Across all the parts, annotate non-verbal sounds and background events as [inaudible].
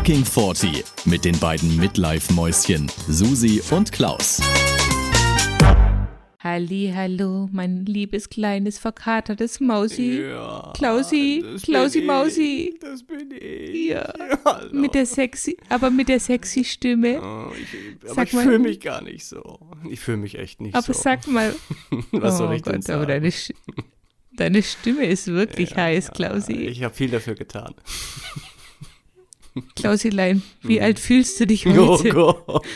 Fucking 40 mit den beiden Midlife-Mäuschen Susi und Klaus. Halli, hallo, mein liebes kleines verkatertes Mausi. Ja, Klausi, das Klausi bin Mausi. Ich, das bin ich. Ja, hallo. mit der sexy, aber mit der sexy Stimme. Oh, ich, aber Sag ich fühle mich gar nicht so. Ich fühle mich echt nicht Aber so. sag mal, [laughs] Was soll oh ich denn Gott, sagen? aber deine, Sch- deine Stimme ist wirklich heiß, Ja, Klausi. Ich habe viel dafür getan. Klausilein, wie alt fühlst du dich Mhm. Oh heute? Gott.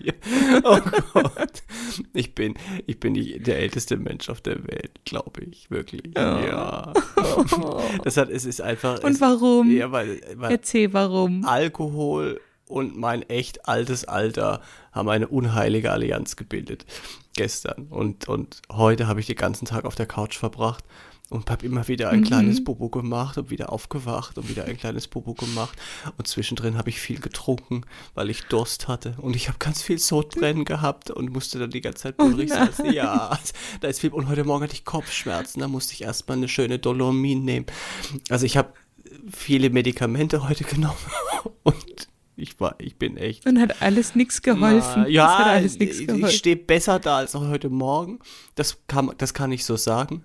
Ja. Oh Gott. Ich bin, ich bin die, der älteste Mensch auf der Welt, glaube ich. Wirklich. Ja. [laughs] Das hat, es ist einfach. Und es, warum? Ja, weil, weil Erzähl warum. Alkohol und mein echt altes Alter haben eine unheilige Allianz gebildet gestern. Und, und heute habe ich den ganzen Tag auf der Couch verbracht und habe immer wieder ein kleines Bobo gemacht und wieder aufgewacht und wieder ein kleines Bobo gemacht. Und zwischendrin habe ich viel getrunken, weil ich Durst hatte. Und ich habe ganz viel Sodbrennen gehabt und musste dann die ganze Zeit bullerig sein. Ja, da ist viel. Und heute Morgen hatte ich Kopfschmerzen. Da musste ich erstmal eine schöne Dolomin nehmen. Also ich habe viele Medikamente heute genommen [laughs] und ich war, ich bin echt. Und hat alles nichts geholfen. Na, ja, alles geholfen. ich stehe besser da als auch heute Morgen. Das kann, das kann ich so sagen.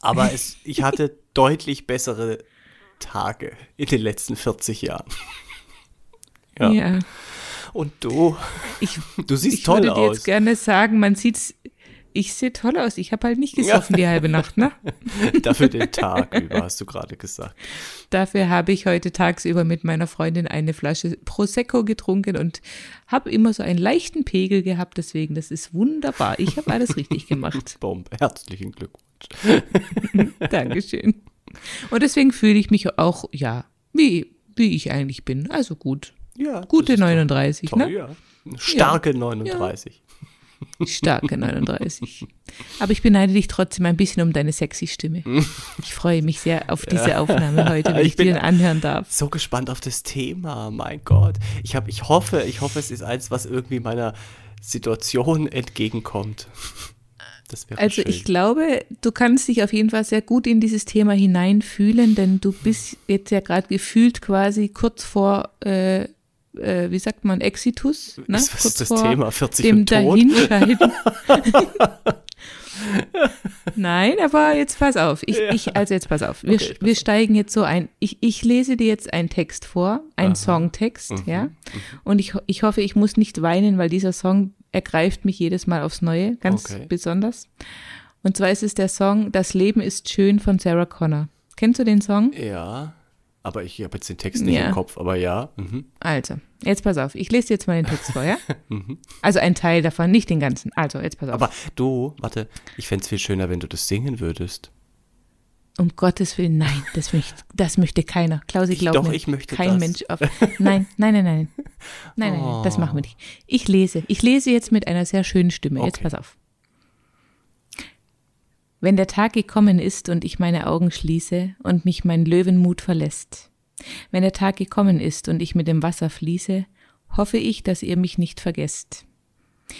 Aber es, ich hatte deutlich bessere Tage in den letzten 40 Jahren. Ja. ja. Und du, Ich, du siehst ich toll würde dir aus. jetzt gerne sagen, man sieht's. Ich sehe toll aus. Ich habe halt nicht gesoffen die halbe Nacht, ne? [laughs] Dafür den Tag über, hast du gerade gesagt. Dafür habe ich heute tagsüber mit meiner Freundin eine Flasche Prosecco getrunken und habe immer so einen leichten Pegel gehabt. Deswegen, das ist wunderbar. Ich habe alles richtig gemacht. [laughs] Bombe. Herzlichen Glückwunsch. [laughs] Dankeschön. Und deswegen fühle ich mich auch, ja, wie, wie ich eigentlich bin. Also gut. Ja, Gute das ist 39, toll, ne? ja. Starke 39. Starke 39. Aber ich beneide dich trotzdem ein bisschen um deine sexy Stimme. [laughs] Ich freue mich sehr auf diese Aufnahme heute, wenn Ich ich, bin- dir anhören darf. so gespannt auf das Thema. Mein Gott. Ich, hab, ich hoffe, ich hoffe, es ist eins, was irgendwie meiner Situation entgegenkommt. Das wäre Also schön. ich glaube, du kannst dich auf jeden Fall sehr gut in dieses Thema hineinfühlen, denn du bist jetzt ja gerade gefühlt quasi kurz vor, äh, äh, wie sagt man, Exitus? Ne? Was- was kurz ist das vor Thema? 40 dem und? Dahinscheiden. [laughs] [laughs] Nein, aber jetzt pass auf. Ich, ich, also jetzt pass auf. Wir, Okay, wir steigen jetzt so ein. Ich, ich lese dir jetzt einen Text vor, einen Songtext, Mhm, ja. Und ich, ich hoffe, ich muss nicht weinen, weil dieser Song ergreift mich jedes Mal aufs Neue, ganz Okay. besonders. Und zwar ist es der Song Das Leben ist schön von Sarah Connor. Kennst du den Song? Ja, aber ich habe jetzt den Text nicht Ja. im Kopf, aber ja. Mhm. Also, jetzt pass auf. Ich lese dir jetzt mal den Text vor, ja? [laughs] Mhm. Also ein Teil davon, nicht den ganzen. Also, jetzt pass auf. Aber du, warte, ich fände es viel schöner, wenn du das singen würdest. Um Gottes Willen, nein, das möchte, das möchte keiner. Klausi, Ich- glaub doch, mir. ich möchte Kein das. Mensch auf. Nein, nein, nein, nein. Nein, nein, nein, das machen wir nicht. Ich lese. Ich lese jetzt mit einer sehr schönen Stimme. Jetzt Okay. pass auf. Wenn der Tag gekommen ist und ich meine Augen schließe und mich mein Löwenmut verlässt. Wenn der Tag gekommen ist und ich mit dem Wasser fließe, hoffe ich, dass ihr mich nicht vergesst.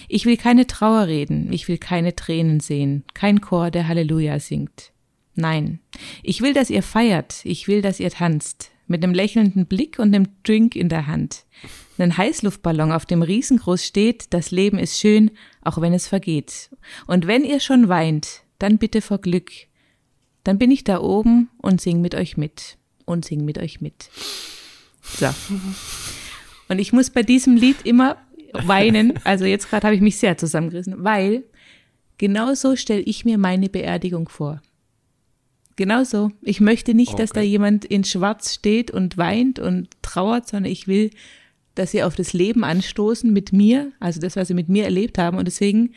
Ich will keine Trauer reden, ich will keine Tränen sehen, kein Chor, der Halleluja singt. Nein, ich will, dass ihr feiert, ich will, dass ihr tanzt, mit einem lächelnden Blick und einem Drink in der Hand. Ein Heißluftballon, auf dem riesengroß steht, das Leben ist schön, auch wenn es vergeht. Und wenn ihr schon weint, dann bitte vor Glück. Dann bin ich da oben und sing mit euch mit. Und sing mit euch mit. So. Und ich muss bei diesem Lied immer weinen. Also jetzt gerade habe ich mich sehr zusammengerissen, weil genau so stelle ich mir meine Beerdigung vor. Genau so. Ich möchte nicht, dass da Okay. jemand in Schwarz steht und weint und trauert, sondern ich will, dass sie auf das Leben anstoßen mit mir, also das, was sie mit mir erlebt haben. Und deswegen,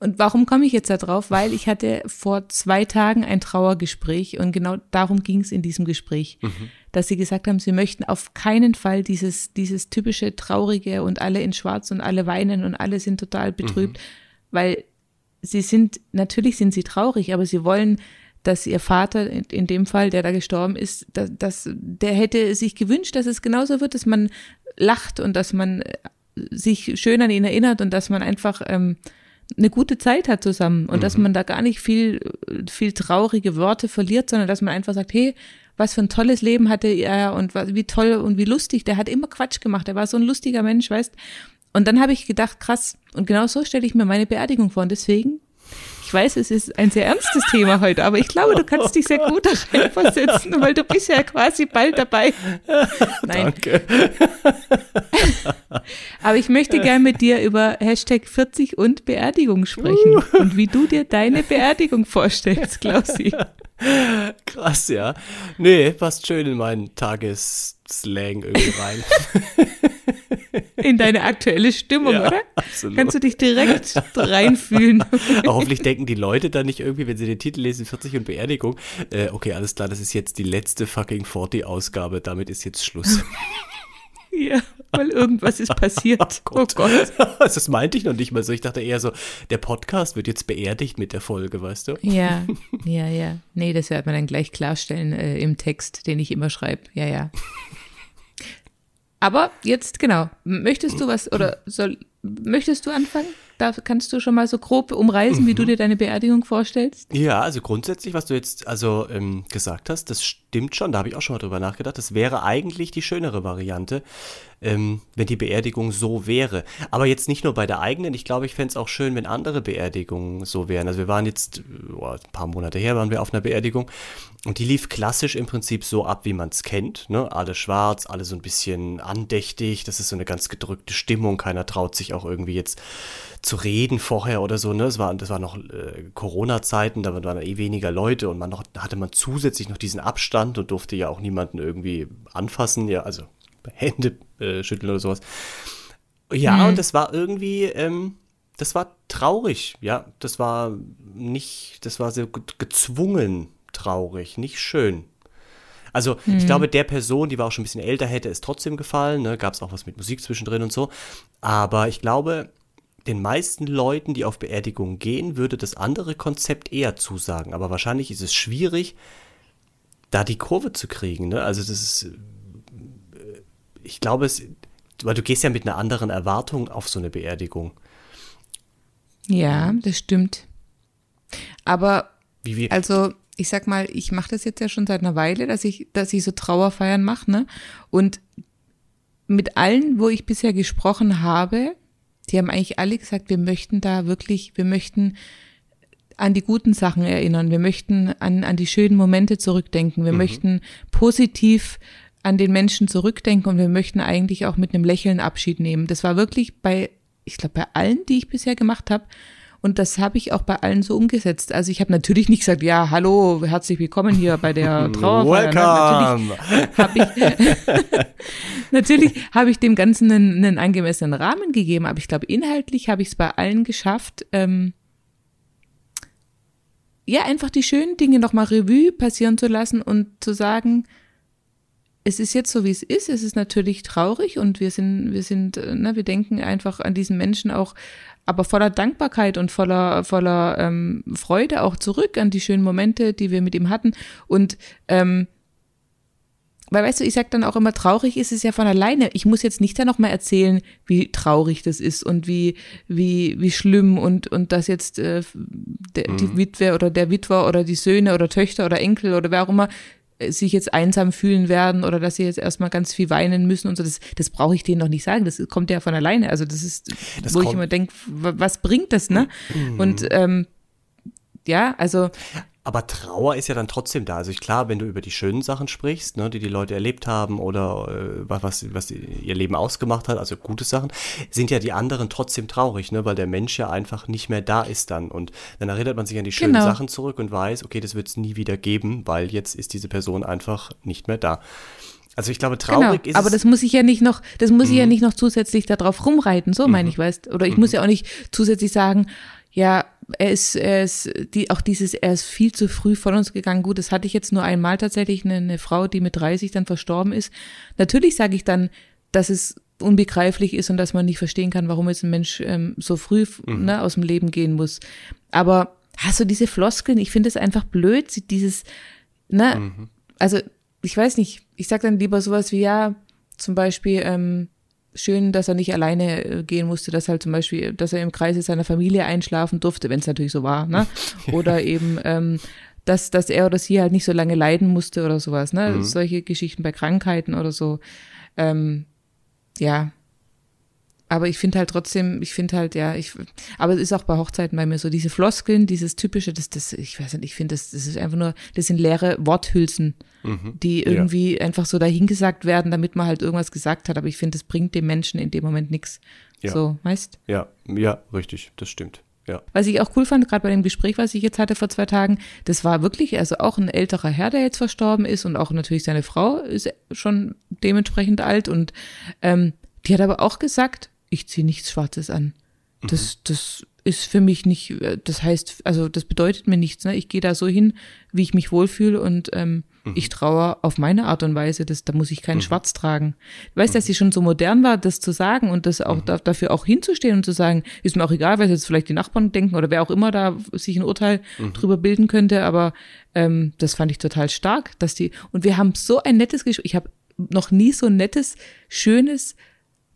und warum komme ich jetzt da drauf? Weil ich hatte vor zwei Tagen ein Trauergespräch und genau darum ging es in diesem Gespräch, dass sie gesagt haben, sie möchten auf keinen Fall dieses, dieses typische Traurige und alle in Schwarz und alle weinen und alle sind total betrübt, weil sie sind, natürlich sind sie traurig, aber sie wollen, dass ihr Vater, in, dem Fall, der da gestorben ist, dass, dass, der hätte sich gewünscht, dass es genauso wird, dass man lacht und dass man äh, sich schön an ihn erinnert und dass man einfach ähm, eine gute Zeit hat zusammen und dass man da gar nicht viel, viel traurige Worte verliert, sondern dass man einfach sagt, hey, was für ein tolles Leben hatte er und wie toll und wie lustig. Der hat immer Quatsch gemacht. Er war so ein lustiger Mensch, weißt. Und dann habe ich gedacht, krass. Und genau so stelle ich mir meine Beerdigung vor. Und deswegen ich weiß, es ist ein sehr ernstes Thema heute, aber ich glaube, du kannst dich sehr gut da reinversetzen, weil du bist ja quasi bald dabei. [laughs] Nein. Danke. [laughs] aber ich möchte gerne mit dir über Hashtag 40 und Beerdigung sprechen uh. und wie du dir deine Beerdigung vorstellst, Klausi. [laughs] Krass, ja. Nee, passt schön in meinen Tagesslang irgendwie rein. In deine aktuelle Stimmung, ja, oder? Absolut. Kannst du dich direkt reinfühlen. [laughs] hoffentlich denken die Leute dann nicht irgendwie, wenn sie den Titel lesen, 40 und Beerdigung, äh, okay, alles klar, das ist jetzt die letzte fucking 40-Ausgabe, damit ist jetzt Schluss. [laughs] Ja, weil irgendwas ist passiert. [laughs] Oh Gott. Oh Gott. Das meinte ich noch nicht mal so. Ich dachte eher so, der Podcast wird jetzt beerdigt mit der Folge, weißt du? Ja, ja, ja. Nee, das wird man dann gleich klarstellen äh, im Text, den ich immer schreibe. Ja, ja. Aber jetzt genau, möchtest du was oder soll möchtest du anfangen? Da kannst du schon mal so grob umreißen, wie du mhm. dir deine Beerdigung vorstellst? Ja, also grundsätzlich, was du jetzt also ähm, gesagt hast, das stimmt schon. Da habe ich auch schon mal drüber nachgedacht. Das wäre eigentlich die schönere Variante, ähm, wenn die Beerdigung so wäre. Aber jetzt nicht nur bei der eigenen. Ich glaube, ich fände es auch schön, wenn andere Beerdigungen so wären. Also wir waren jetzt oh, ein paar Monate her, waren wir auf einer Beerdigung und die lief klassisch im Prinzip so ab, wie man es kennt. Ne? Alle schwarz, alle so ein bisschen andächtig. Das ist so eine ganz gedrückte Stimmung. Keiner traut sich auch irgendwie jetzt zu reden vorher oder so. Ne? Es war, das war noch äh, Corona-Zeiten, da waren eh weniger Leute und man noch, hatte man zusätzlich noch diesen Abstand und durfte ja auch niemanden irgendwie anfassen, ja, also Hände äh, schütteln oder sowas. Ja, mhm. und das war irgendwie, ähm, das war traurig, ja. Das war nicht, das war sehr gezwungen traurig, nicht schön. Also mhm. ich glaube, der Person, die war auch schon ein bisschen älter, hätte es trotzdem gefallen. Ne? Gab es auch was mit Musik zwischendrin und so. Aber ich glaube, den meisten Leuten, die auf Beerdigungen gehen, würde das andere Konzept eher zusagen. Aber wahrscheinlich ist es schwierig, da die Kurve zu kriegen. Ne? Also das ist, ich glaube, es, weil du gehst ja mit einer anderen Erwartung auf so eine Beerdigung. Ja, das stimmt. Aber also ich sag mal, ich mache das jetzt ja schon seit einer Weile, dass ich, dass ich so Trauerfeiern mache, ne? Und mit allen, wo ich bisher gesprochen habe, die haben eigentlich alle gesagt, wir möchten da wirklich, wir möchten an die guten Sachen erinnern, wir möchten an, an die schönen Momente zurückdenken, wir mhm. möchten positiv an den Menschen zurückdenken und wir möchten eigentlich auch mit einem Lächeln Abschied nehmen. Das war wirklich bei, ich glaube, bei allen, die ich bisher gemacht habe, und das habe ich auch bei allen so umgesetzt. Also ich habe natürlich nicht gesagt, ja, hallo, herzlich willkommen hier bei der [laughs] Trauerfeier. Welcome. [laughs] Natürlich habe ich, natürlich habe ich dem Ganzen einen, einen angemessenen Rahmen gegeben, aber ich glaube, inhaltlich habe ich es bei allen geschafft, ähm, ja, einfach die schönen Dinge nochmal Revue passieren zu lassen und zu sagen, es ist jetzt so, wie es ist. Es ist natürlich traurig und wir sind, wir sind, äh, ne, wir denken einfach an diesen Menschen auch aber voller Dankbarkeit und voller, voller ähm, Freude auch zurück an die schönen Momente, die wir mit ihm hatten. Und ähm, weil weißt du, ich sag dann auch immer, traurig ist es ja von alleine. Ich muss jetzt nicht da nochmal erzählen, wie traurig das ist und wie, wie, wie schlimm und, und dass jetzt äh, der, mhm. die Witwe oder der Witwer oder die Söhne oder Töchter oder Enkel oder wer auch immer sich jetzt einsam fühlen werden oder dass sie jetzt erstmal ganz viel weinen müssen und so, das, das brauche ich denen noch nicht sagen. Das kommt ja von alleine. Also das ist, das wo ich immer denke, was bringt das, ne? Mhm. Und ähm, ja, also aber Trauer ist ja dann trotzdem da. Also ich, klar, wenn du über die schönen Sachen sprichst, ne, die die Leute erlebt haben oder äh, was, was ihr Leben ausgemacht hat, also gute Sachen, sind ja die anderen trotzdem traurig, ne, weil der Mensch ja einfach nicht mehr da ist dann. Und dann erinnert man sich an die schönen genau. Sachen zurück und weiß, okay, das wird es nie wieder geben, weil jetzt ist diese Person einfach nicht mehr da. Also ich glaube, traurig genau, ist. Aber das muss ich ja nicht noch, das muss ich ja mhm. nicht noch zusätzlich darauf rumreiten, so meine mhm. ich, weißt Oder ich muss mhm. ja auch nicht zusätzlich sagen, ja, er ist, er ist, die, auch dieses, er ist viel zu früh von uns gegangen. Gut, das hatte ich jetzt nur einmal tatsächlich, eine, eine Frau, die mit 30 dann verstorben ist. Natürlich sage ich dann, dass es unbegreiflich ist und dass man nicht verstehen kann, warum jetzt ein Mensch ähm, so früh mhm. ne, aus dem Leben gehen muss. Aber hast du diese Floskeln? Ich finde es einfach blöd, dieses, ne, mhm. also ich weiß nicht, ich sag dann lieber sowas wie, ja, zum Beispiel, ähm, schön, dass er nicht alleine äh, gehen musste, dass halt zum Beispiel, dass er im Kreise seiner Familie einschlafen durfte, wenn es natürlich so war, ne? [laughs] Oder eben, ähm, dass, dass er oder sie halt nicht so lange leiden musste oder sowas, ne? Mhm. Solche Geschichten bei Krankheiten oder so. Ähm, ja, aber ich finde halt trotzdem, ich finde halt, ja, ich, aber es ist auch bei Hochzeiten bei mir so, diese Floskeln, dieses typische, das, das, ich weiß nicht, ich finde, das, das ist einfach nur, das sind leere Worthülsen, mhm. die irgendwie ja. einfach so dahingesagt werden, damit man halt irgendwas gesagt hat. Aber ich finde, das bringt dem Menschen in dem Moment nichts. Ja. So, weißt? Ja, ja, richtig, das stimmt. Ja. Was ich auch cool fand, gerade bei dem Gespräch, was ich jetzt hatte vor zwei Tagen, das war wirklich, also auch ein älterer Herr, der jetzt verstorben ist und auch natürlich seine Frau ist schon dementsprechend alt und ähm, die hat aber auch gesagt, ich ziehe nichts Schwarzes an. Das, mhm. das ist für mich nicht, äh, das heißt, also das bedeutet mir nichts. Ne? Ich gehe da so hin, wie ich mich wohlfühle und ähm, mhm. ich traue auf meine Art und Weise. Das, da muss ich keinen mhm. Schwarz tragen. Du weißt, dass sie schon so modern war, das zu sagen und das auch mhm. da, dafür auch hinzustehen und zu sagen, ist mir auch egal, was jetzt vielleicht die Nachbarn denken oder wer auch immer da sich ein Urteil mhm. drüber bilden könnte, aber ähm, das fand ich total stark, dass die, und wir haben so ein nettes Gespräch, ich habe noch nie so ein nettes, schönes,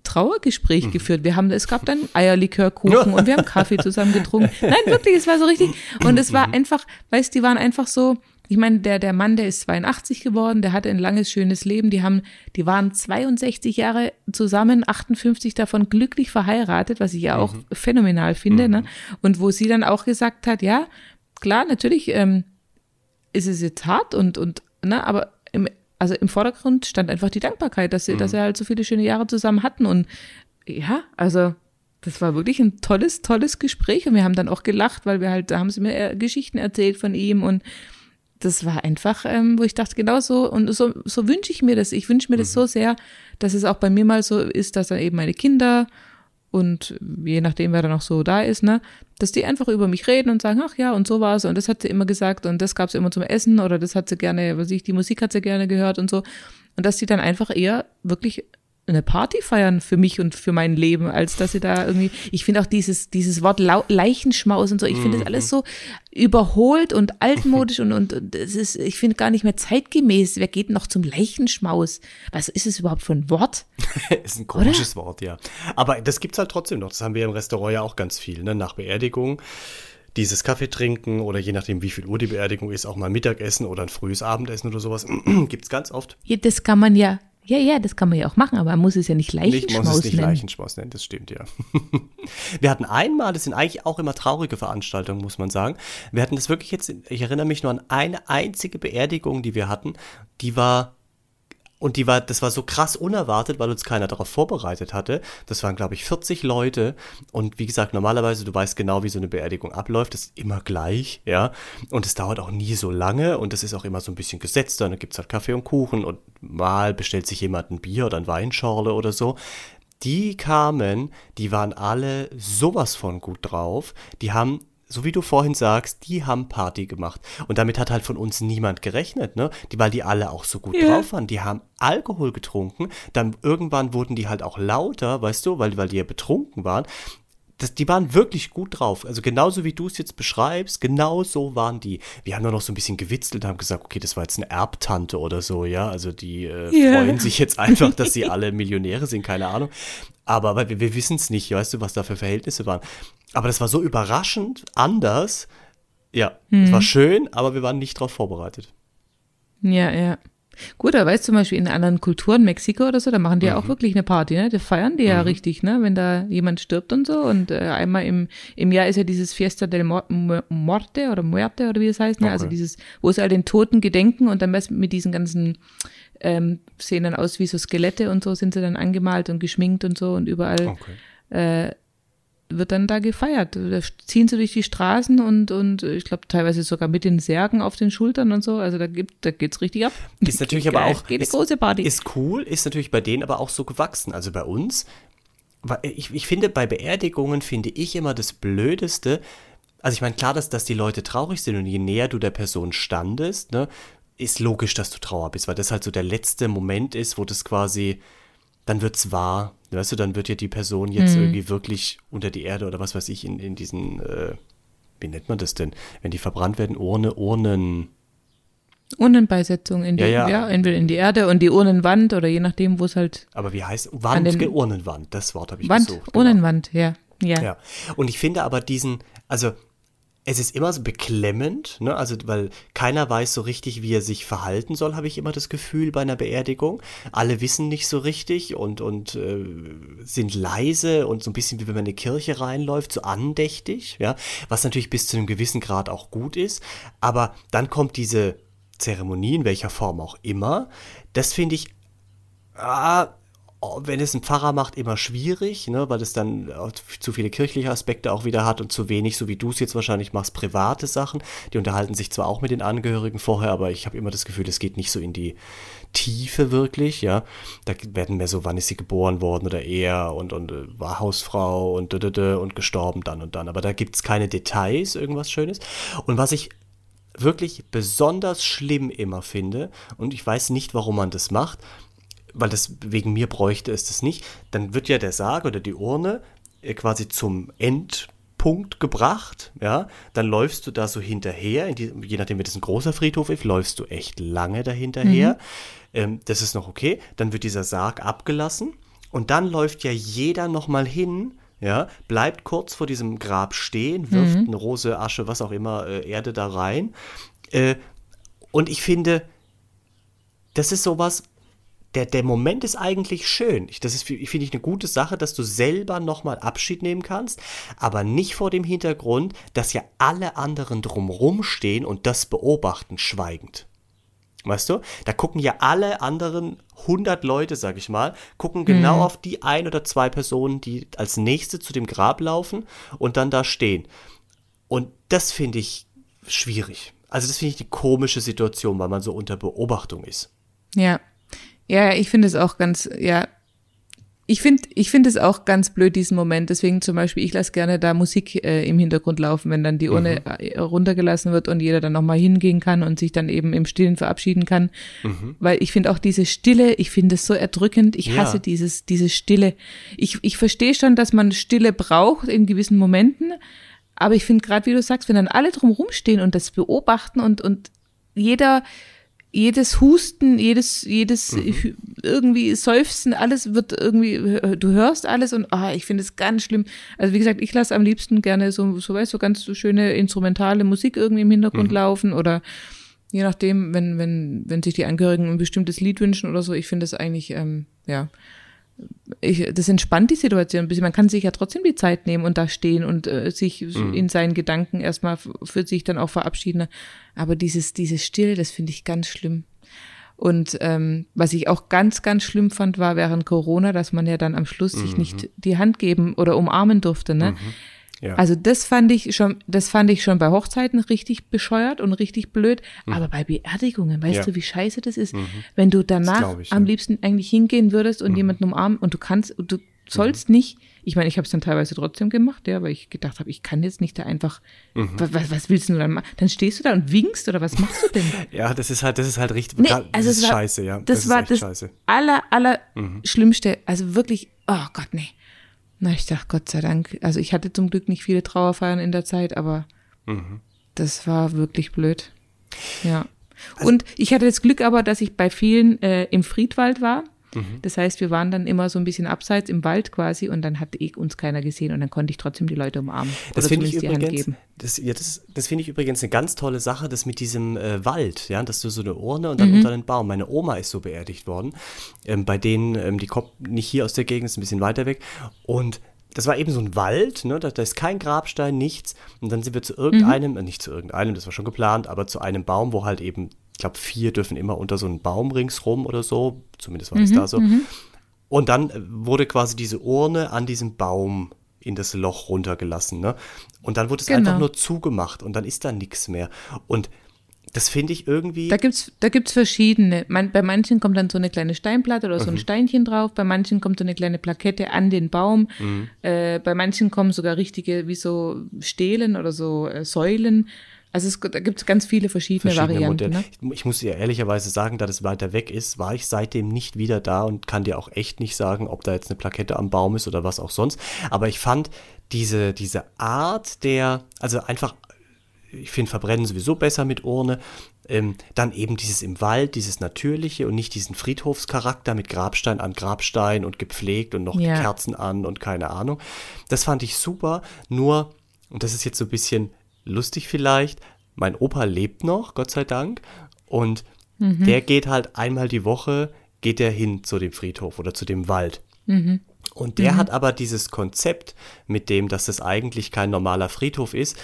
Trauergespräch mhm. geführt. Wir haben, es gab dann Eierlikörkuchen [laughs] und wir haben Kaffee zusammen getrunken. Nein, wirklich, es war so richtig. Und es war mhm. einfach, weißt, die waren einfach so, ich meine, der, der Mann, der ist 82 geworden, der hatte ein langes, schönes Leben. Die haben, die waren 62 Jahre zusammen, 58 davon glücklich verheiratet, was ich ja auch mhm. phänomenal finde, ne? mhm. ne? Und wo sie dann auch gesagt hat, ja, klar, natürlich, ähm, ist es jetzt hart und, und, ne, aber also im Vordergrund stand einfach die Dankbarkeit, dass sie, mhm. dass sie halt so viele schöne Jahre zusammen hatten. Und ja, also das war wirklich ein tolles, tolles Gespräch. Und wir haben dann auch gelacht, weil wir halt, da haben sie mir Geschichten erzählt von ihm und das war einfach, ähm, wo ich dachte, genau so, und so, so wünsche ich mir das. Ich wünsche mir mhm. das so sehr, dass es auch bei mir mal so ist, dass dann eben meine Kinder und je nachdem, wer da noch so da ist, ne, dass die einfach über mich reden und sagen, ach ja, und so war es und das hat sie immer gesagt und das gab es immer zum Essen oder das hat sie gerne, was ich, die Musik hat sie gerne gehört und so. Und dass sie dann einfach eher wirklich eine Party feiern für mich und für mein Leben, als dass sie da irgendwie, ich finde auch dieses, dieses Wort Leichenschmaus und so, ich finde das alles mhm. so überholt und altmodisch und, und, das ist, ich finde gar nicht mehr zeitgemäß. Wer geht noch zum Leichenschmaus? Was ist es überhaupt für ein Wort? [laughs] ist ein komisches Oder? Wort, ja. Aber das gibt's halt trotzdem noch. Das haben wir im Restaurant ja auch ganz viel, ne? Nach Beerdigung dieses Kaffee trinken oder je nachdem, wie viel Uhr die Beerdigung ist, auch mal Mittagessen oder ein frühes Abendessen oder sowas. [clears throat] Gibt's ganz oft. Ja, das kann man ja ja, ja, das kann man ja auch machen, aber man muss es ja nicht Leichenschmaus nennen. Ich muss es nicht nennen. Leichenschmaus nennen, das stimmt, ja. [laughs] Wir hatten einmal, das sind eigentlich auch immer traurige Veranstaltungen, muss man sagen. Wir hatten das wirklich jetzt, ich erinnere mich nur an eine einzige Beerdigung, die wir hatten, die war und die war, das war so krass unerwartet, weil uns keiner darauf vorbereitet hatte. Das waren, glaube ich, 40 Leute. Und wie gesagt, normalerweise, du weißt genau, wie so eine Beerdigung abläuft. Das ist immer gleich, ja. Und es dauert auch nie so lange. Und es ist auch immer so ein bisschen gesetzt. Dann gibt es halt Kaffee und Kuchen. Und mal bestellt sich jemand ein Bier oder ein Weinschorle oder so die kamen, die waren alle sowas von gut drauf. Die haben so wie du vorhin sagst, die haben Party gemacht. Und damit hat halt von uns niemand gerechnet, ne? Die, weil die alle auch so gut yeah. drauf waren. Die haben Alkohol getrunken. Dann irgendwann wurden die halt auch lauter, weißt du, weil, weil die ja betrunken waren. Das, die waren wirklich gut drauf. Also genauso wie du es jetzt beschreibst, genau so waren die. Wir haben nur noch so ein bisschen gewitzelt, haben gesagt, okay, das war jetzt eine Erbtante oder so, ja. Also die äh, yeah. freuen sich jetzt einfach, dass sie [laughs] alle Millionäre sind, keine Ahnung. Aber weil wir, wir wissen es nicht, weißt du, was da für Verhältnisse waren. Aber das war so überraschend anders. Ja, es war mhm. schön, aber wir waren nicht darauf vorbereitet. Ja, ja. Gut, da weißt du zum Beispiel in anderen Kulturen, Mexiko oder so, da machen die ja auch mhm. wirklich eine Party, ne? Da feiern die ja mhm. richtig, ne? Wenn da jemand stirbt und so. Und äh, einmal im, im Jahr ist ja dieses Fiesta del Morte oder Muerte oder wie das heißt, ne? Also okay. Also dieses, wo es all den Toten gedenken und dann mit diesen ganzen ähm, sehen dann aus wie so Skelette und so sind sie dann angemalt und geschminkt und so und überall okay. äh, wird dann da gefeiert. Da ziehen sie durch die Straßen und, und ich glaube teilweise sogar mit den Särgen auf den Schultern und so. Also da gibt, da geht's richtig ab. Ist natürlich aber auch geht ist, große Party. Ist cool, ist natürlich bei denen aber auch so gewachsen. Also bei uns, ich, ich finde bei Beerdigungen finde ich immer das Blödeste. Also ich meine klar, dass, dass die Leute traurig sind und je näher du der Person standest, ne, ist logisch, dass du trauer bist, weil das halt so der letzte Moment ist, wo das quasi dann wird's wahr. Weißt du, dann wird ja die Person jetzt mhm. irgendwie wirklich unter die Erde oder was weiß ich in, in diesen, äh, wie nennt man das denn? Wenn die verbrannt werden, Urne, Urnen. Urnenbeisetzung in die, ja, ja. ja, entweder in die Erde und die Urnenwand oder je nachdem, wo es halt. Aber wie heißt Wand, den, Urnenwand, das Wort habe ich Wand, gesucht. Genau. Urnenwand, ja, ja. Ja. Und ich finde aber diesen, also es ist immer so beklemmend, ne? Also, weil keiner weiß so richtig, wie er sich verhalten soll, habe ich immer das Gefühl bei einer Beerdigung. Alle wissen nicht so richtig und, und äh, sind leise und so ein bisschen wie wenn man in eine Kirche reinläuft, so andächtig, ja, was natürlich bis zu einem gewissen Grad auch gut ist. Aber dann kommt diese Zeremonie, in welcher Form auch immer, das finde ich. Ah, wenn es ein Pfarrer macht, immer schwierig, ne, weil es dann zu viele kirchliche Aspekte auch wieder hat und zu wenig, so wie du es jetzt wahrscheinlich machst, private Sachen. Die unterhalten sich zwar auch mit den Angehörigen vorher, aber ich habe immer das Gefühl, es geht nicht so in die Tiefe wirklich, ja. Da werden mehr so, wann ist sie geboren worden oder er und, und äh, war Hausfrau und und gestorben dann und dann. Aber da gibt es keine Details, irgendwas Schönes. Und was ich wirklich besonders schlimm immer finde, und ich weiß nicht, warum man das macht, weil das wegen mir bräuchte es das nicht, dann wird ja der Sarg oder die Urne äh, quasi zum Endpunkt gebracht, ja, dann läufst du da so hinterher, die, je nachdem, wie das ein großer Friedhof ist, läufst du echt lange dahinterher. Mhm. Ähm, das ist noch okay. Dann wird dieser Sarg abgelassen und dann läuft ja jeder nochmal hin, ja, bleibt kurz vor diesem Grab stehen, wirft mhm. eine Rose, Asche, was auch immer, äh, Erde da rein. Äh, und ich finde, das ist sowas, der, der Moment ist eigentlich schön. Ich, das ist, finde ich, eine gute Sache, dass du selber nochmal Abschied nehmen kannst, aber nicht vor dem Hintergrund, dass ja alle anderen drumrum stehen und das beobachten, schweigend. Weißt du? Da gucken ja alle anderen 100 Leute, sag ich mal, gucken genau mhm. auf die ein oder zwei Personen, die als nächste zu dem Grab laufen und dann da stehen. Und das finde ich schwierig. Also das finde ich eine komische Situation, weil man so unter Beobachtung ist. Ja, ja, ich finde es auch ganz, ja, ich finde ich finde es auch ganz blöd, diesen Moment. Deswegen zum Beispiel, ich lasse gerne da Musik äh, im Hintergrund laufen, wenn dann die Urne mhm. Äh, runtergelassen wird und jeder dann nochmal hingehen kann und sich dann eben im Stillen verabschieden kann. Mhm. Weil ich finde auch diese Stille, ich finde es so erdrückend. Ich hasse ja. dieses, diese Stille. Ich, ich verstehe schon, dass man Stille braucht in gewissen Momenten. Aber ich finde gerade, wie du sagst, wenn dann alle drumherum stehen und das beobachten und, und jeder jedes Husten, jedes, jedes mhm. irgendwie Seufzen, alles wird irgendwie, du hörst alles und ah, ich finde es ganz schlimm. Also wie gesagt, ich lasse am liebsten gerne so, so weißt du, so ganz so schöne instrumentale Musik irgendwie im Hintergrund mhm. laufen oder je nachdem, wenn, wenn, wenn sich die Angehörigen ein bestimmtes Lied wünschen oder so, ich finde es eigentlich, ähm, ja, ich, das entspannt die Situation ein bisschen. Man kann sich ja trotzdem die Zeit nehmen und da stehen und äh, sich mhm. in seinen Gedanken erstmal für sich dann auch verabschieden. Aber dieses, dieses Still, das finde ich ganz schlimm. Und ähm, was ich auch ganz, ganz schlimm fand, war während Corona, dass man ja dann am Schluss mhm. sich nicht die Hand geben oder umarmen durfte. Ne? Mhm. Ja. Also das fand ich schon, das fand ich schon bei Hochzeiten richtig bescheuert und richtig blöd. Mhm. Aber bei Beerdigungen, weißt ja. du, wie scheiße das ist, mhm. wenn du danach ich, am ja. liebsten eigentlich hingehen würdest und mhm. jemanden umarmen und du kannst, du sollst mhm. nicht. Ich meine, ich habe es dann teilweise trotzdem gemacht, ja, weil ich gedacht habe, ich kann jetzt nicht da einfach. Mhm. Was, was, willst du dann machen? Dann stehst du da und winkst oder was machst du denn? [laughs] ja, das ist halt, das ist halt richtig. Nee, also das ist war, scheiße, ja. Das, das war das scheiße. aller, aller mhm. Schlimmste. Also wirklich, oh Gott, nee. Na, ich dachte, Gott sei Dank. Also ich hatte zum Glück nicht viele Trauerfeiern in der Zeit, aber mhm. das war wirklich blöd. Ja. Also, und ich hatte das Glück aber, dass ich bei vielen äh, im Friedwald war. Mhm. Das heißt, wir waren dann immer so ein bisschen abseits im Wald quasi und dann hat eh uns keiner gesehen und dann konnte ich trotzdem die Leute umarmen. Das finde ich übrigens, das, ja, das, das finde ich übrigens eine ganz tolle Sache, das mit diesem äh, Wald, ja, dass du so eine Urne und dann mhm. unter den Baum. Meine Oma ist so beerdigt worden, ähm, bei denen, ähm, die kommt nicht hier aus der Gegend, ist ein bisschen weiter weg und das war eben so ein Wald, ne? da, da, ist kein Grabstein, nichts. Und dann sind wir zu irgendeinem, mhm. nicht zu irgendeinem, das war schon geplant, aber zu einem Baum, wo halt eben ich glaube, vier dürfen immer unter so einen Baum ringsrum oder so. Zumindest war mhm, das da so. Mhm. Und dann äh, wurde quasi diese Urne an diesem Baum in das Loch runtergelassen. Ne? Und dann wurde es genau. einfach nur zugemacht und dann ist da nichts mehr. Und das finde ich irgendwie. Da gibt's, da gibt's verschiedene. Man, bei manchen kommt dann so eine kleine Steinplatte oder so ein mhm. Steinchen drauf. Bei manchen kommt so eine kleine Plakette an den Baum. Mhm. Äh, bei manchen kommen sogar richtige, wie so Stelen oder so äh, Säulen. Also es, da gibt es ganz viele verschiedene, verschiedene Varianten. Ne? Ich, ich, muss dir ehrlicherweise sagen, da das weiter weg ist, war ich seitdem nicht wieder da und kann dir auch echt nicht sagen, ob da jetzt eine Plakette am Baum ist oder was auch sonst. Aber ich fand diese, diese Art der, also einfach, ich finde Verbrennen sowieso besser mit Urne. Ähm, dann eben dieses im Wald, dieses Natürliche und nicht diesen Friedhofscharakter mit Grabstein an Grabstein und gepflegt und noch ja. Kerzen an und keine Ahnung. Das fand ich super. Nur, und das ist jetzt so ein bisschen lustig vielleicht, mein Opa lebt noch, Gott sei Dank, und mhm. der geht halt einmal die Woche, geht er hin zu dem Friedhof oder zu dem Wald. Mhm. Und der mhm. hat aber dieses Konzept mit dem, dass es eigentlich kein normaler Friedhof ist,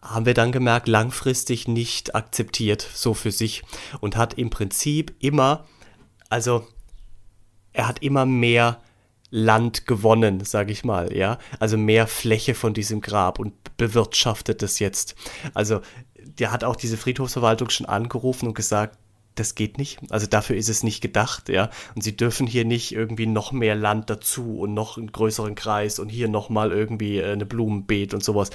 haben wir dann gemerkt, langfristig nicht akzeptiert, so für sich. Und hat im Prinzip immer, also er hat immer mehr Land gewonnen, sage ich mal, ja. Also mehr Fläche von diesem Grab und bewirtschaftet es jetzt. Also der hat auch diese Friedhofsverwaltung schon angerufen und gesagt, das geht nicht. Also dafür ist es nicht gedacht, ja. Und sie dürfen hier nicht irgendwie noch mehr Land dazu und noch einen größeren Kreis und hier nochmal irgendwie äh, eine Blumenbeet und sowas.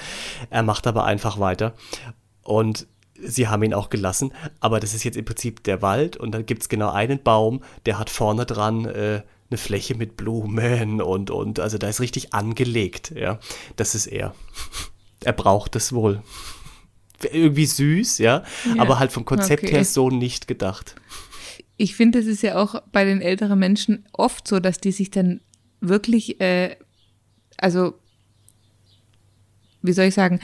Er macht aber einfach weiter. Und sie haben ihn auch gelassen. Aber das ist jetzt im Prinzip der Wald und dann gibt es genau einen Baum, der hat vorne dran äh, eine Fläche mit Blumen und, und, also da ist richtig angelegt, ja. Das ist er. [laughs] Er braucht es wohl irgendwie süß, ja, ja. aber halt vom Konzept okay. her so nicht gedacht. Ich finde, es ist ja auch bei den älteren Menschen oft so, dass die sich dann wirklich, äh, also, wie soll ich sagen,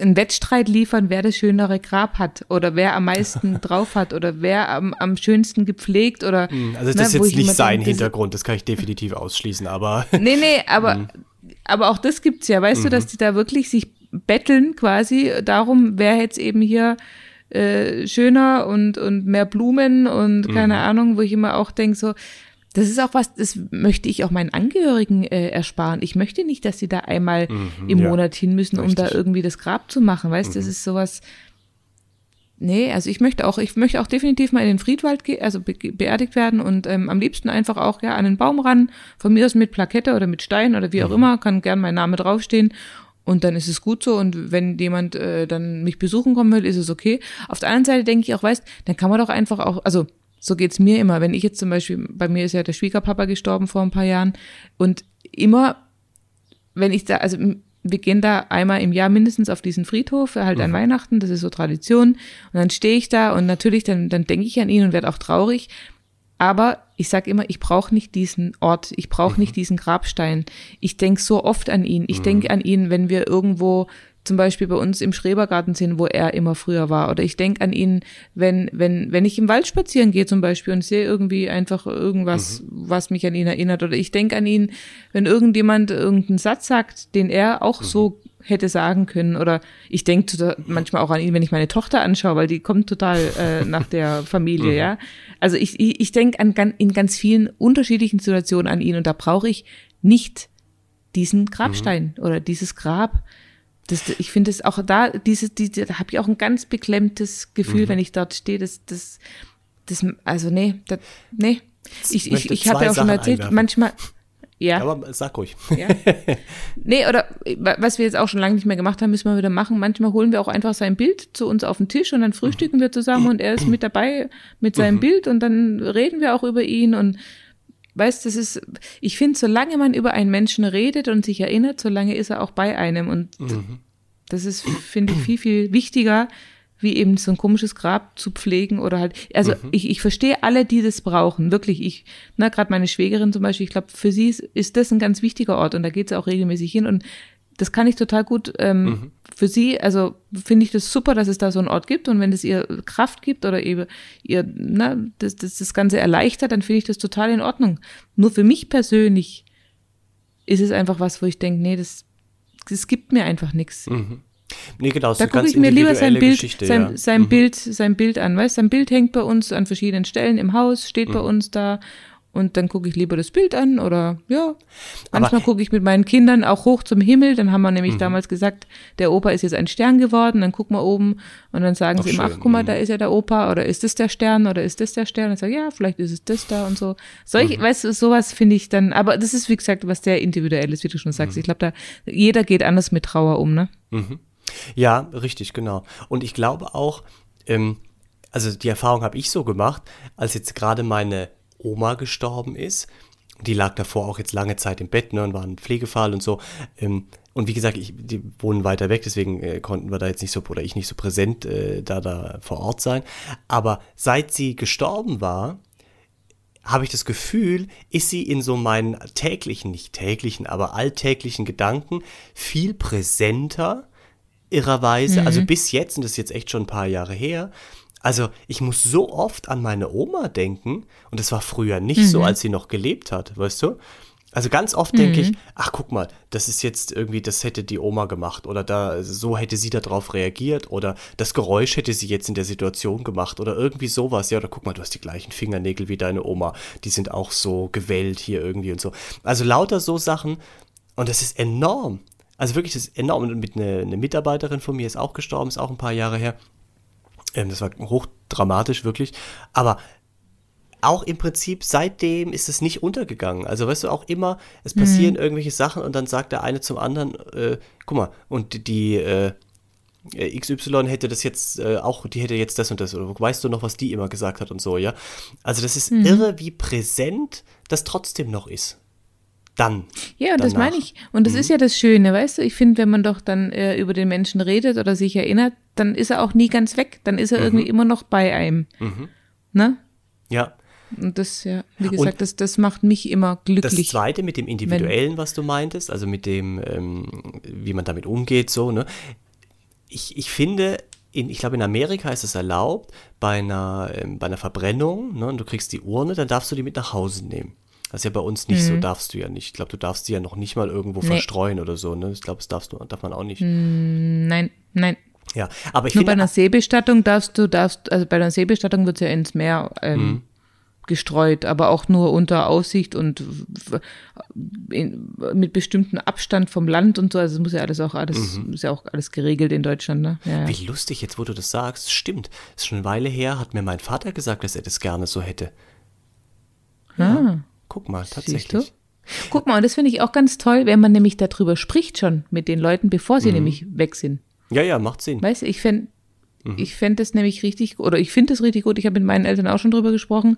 einen Wettstreit liefern, wer das schönere Grab hat oder wer am meisten [laughs] drauf hat oder wer am, am schönsten gepflegt oder. Hm, also das ne, ist jetzt nicht sein denke, Hintergrund, das kann ich definitiv ausschließen, aber. [laughs] Nee, nee, aber, hm. aber auch das gibt's ja, weißt mhm. du, dass die da wirklich sich betteln quasi darum, wer jetzt eben hier äh, schöner und, und mehr Blumen und keine mhm. Ahnung, wo ich immer auch denke, so, das ist auch was, das möchte ich auch meinen Angehörigen äh, ersparen. Ich möchte nicht, dass sie da einmal mhm, im ja, Monat hin müssen, um richtig. da irgendwie das Grab zu machen. Weißt, mhm. das ist sowas. Nee, also ich möchte auch, ich möchte auch definitiv mal in den Friedwald gehen, also be beerdigt werden und ähm, am liebsten einfach auch ja an den Baum ran, von mir aus mit Plakette oder mit Stein oder wie auch mhm. immer, kann gern mein Name draufstehen und dann ist es gut so und wenn jemand äh, dann mich besuchen kommen will, ist es okay. Auf der anderen Seite denke ich auch, weißt, dann kann man doch einfach auch, also so geht's mir immer. Wenn ich jetzt zum Beispiel, bei mir ist ja der Schwiegerpapa gestorben vor ein paar Jahren und immer, wenn ich da, also wir gehen da einmal im Jahr mindestens auf diesen Friedhof, halt mhm. an Weihnachten, das ist so Tradition. Und dann stehe ich da und natürlich, dann, dann denke ich an ihn und werde auch traurig. Aber ich sage immer, ich brauche nicht diesen Ort, ich brauche mhm. nicht diesen Grabstein. Ich denke so oft an ihn. Ich mhm. denke an ihn, wenn wir irgendwo zum Beispiel bei uns im Schrebergarten sind, wo er immer früher war. Oder ich denke an ihn, wenn, wenn, wenn ich im Wald spazieren gehe zum Beispiel und sehe irgendwie einfach irgendwas, mhm. was mich an ihn erinnert. Oder ich denke an ihn, wenn irgendjemand irgendeinen Satz sagt, den er auch mhm. so hätte sagen können. Oder ich denke manchmal auch an ihn, wenn ich meine Tochter anschaue, weil die kommt total äh, [laughs] nach der Familie, mhm. ja. Also ich, ich, ich denke an, in ganz vielen unterschiedlichen Situationen an ihn und da brauche ich nicht diesen Grabstein mhm. oder dieses Grab. Das, ich finde es auch da, dieses, die, da habe ich auch ein ganz beklemmtes Gefühl, mhm. wenn ich dort stehe. Das, das, das, also nee, das, nee. Ich, ich, ich habe ja auch schon erzählt, einwerfen. manchmal, ja. Aber sag ruhig. Ja. Nee, oder was wir jetzt auch schon lange nicht mehr gemacht haben, müssen wir wieder machen. Manchmal holen wir auch einfach sein Bild zu uns auf den Tisch und dann frühstücken wir zusammen und er ist mit dabei mit seinem mhm. Bild und dann reden wir auch über ihn und weißt, das ist, ich finde, solange man über einen Menschen redet und sich erinnert, solange ist er auch bei einem und mhm. das ist, finde ich, viel, viel wichtiger, wie eben so ein komisches Grab zu pflegen oder halt, also mhm. ich, ich verstehe alle, die das brauchen, wirklich. Ich, na, gerade meine Schwägerin zum Beispiel, ich glaube, für sie ist, ist das ein ganz wichtiger Ort und da geht sie auch regelmäßig hin und das kann ich total gut ähm, mhm. Für sie, also finde ich das super, dass es da so einen Ort gibt und wenn es ihr Kraft gibt oder eben ihr, na, das, das, das Ganze erleichtert, dann finde ich das total in Ordnung. Nur für mich persönlich ist es einfach was, wo ich denke, nee, das, das gibt mir einfach nichts. Mhm. Nee, genau, da gucke ich mir lieber sein Bild, sein, ja. sein mhm. Bild, sein Bild an, weißt? Sein Bild hängt bei uns an verschiedenen Stellen im Haus, steht mhm. bei uns da und dann gucke ich lieber das Bild an oder ja. Manchmal gucke ich mit meinen Kindern auch hoch zum Himmel. Dann haben wir nämlich mhm. damals gesagt, der Opa ist jetzt ein Stern geworden. Dann gucken wir oben und dann sagen ach, sie immer, ach guck mal, da mhm. ist ja der Opa oder ist das der Stern oder ist das der Stern? Und ich sage, ja, vielleicht ist es das da und so. Solche, mhm. weißt du, sowas finde ich dann, aber das ist wie gesagt was sehr individuelles, wie du schon sagst. Mhm. Ich glaube, da jeder geht anders mit Trauer um, ne? Mhm. Ja, richtig, genau. Und ich glaube auch, ähm, also die Erfahrung habe ich so gemacht, als jetzt gerade meine Oma gestorben ist. Die lag davor auch jetzt lange Zeit im Bett ne, und war ein Pflegefall und so. Ähm, und wie gesagt, ich, die wohnen weiter weg, deswegen äh, konnten wir da jetzt nicht so, oder ich nicht so präsent äh, da, da vor Ort sein. Aber seit sie gestorben war, habe ich das Gefühl, ist sie in so meinen täglichen, nicht täglichen, aber alltäglichen Gedanken viel präsenter irrerweise, also bis jetzt, und das ist jetzt echt schon ein paar Jahre her, also ich muss so oft an meine Oma denken, und das war früher nicht so, als sie noch gelebt hat, weißt du? Also ganz oft denke ich, ach guck mal, das ist jetzt irgendwie, das hätte die Oma gemacht oder da so hätte sie darauf reagiert oder das Geräusch hätte sie jetzt in der Situation gemacht oder irgendwie sowas. Ja, oder guck mal, du hast die gleichen Fingernägel wie deine Oma, die sind auch so gewellt hier irgendwie und so. Also lauter so Sachen und das ist enorm. Also wirklich, das ist enorm. Und mit eine, eine Mitarbeiterin von mir ist auch gestorben, ist auch ein paar Jahre her. Ähm, das war hochdramatisch, wirklich. Aber auch im Prinzip seitdem ist es nicht untergegangen. Also weißt du, auch immer, es passieren irgendwelche Sachen und dann sagt der eine zum anderen, äh, guck mal, und die äh, äh, XY hätte das jetzt äh, auch, die hätte jetzt das und das, oder weißt du noch, was die immer gesagt hat und so, ja. Also das ist irre, wie präsent das trotzdem noch ist. Dann. Ja, und das meine ich. Und das ist ja das Schöne, weißt du? Ich finde, wenn man doch dann äh, über den Menschen redet oder sich erinnert, dann ist er auch nie ganz weg. Dann ist er irgendwie immer noch bei einem. Ne? Ja. Und das, ja, wie gesagt, das, das macht mich immer Das glücklich. zweite mit dem Individuellen, was du meintest, also mit dem, ähm, wie man damit umgeht, so, ne? Ich, ich finde, in, ich glaube, in Amerika ist es erlaubt, bei einer, ähm, bei einer Verbrennung, ne, und du kriegst die Urne, dann darfst du die mit nach Hause nehmen. Das ist ja bei uns nicht so, darfst du ja nicht. Ich glaube, du darfst die ja noch nicht mal irgendwo Nee. verstreuen oder so, ne? Ich glaube, das darfst du, darf man auch nicht. Nein, nein. Ja, aber ich Nur bei einer Seebestattung darfst du, darfst, also bei einer Seebestattung wird ja ins Meer ähm, Mhm. gestreut, aber auch nur unter Aussicht und in, mit bestimmten Abstand vom Land und so. Also es muss ja alles auch alles, ist ja auch alles geregelt in Deutschland, ne? Ja, ja. Mhm. wie lustig, jetzt wo du das sagst, stimmt. Ist schon eine Weile her, hat mir mein Vater gesagt, dass er das gerne so hätte. Ah, Guck mal, siehst du? tatsächlich. Guck mal, und das finde ich auch ganz toll, wenn man nämlich darüber spricht schon mit den Leuten, bevor Mhm. sie nämlich weg sind. Ja, ja, macht Sinn. Weißt du, ich fände Mhm. ich fänd das nämlich richtig, oder ich finde das richtig gut, ich habe mit meinen Eltern auch schon drüber gesprochen,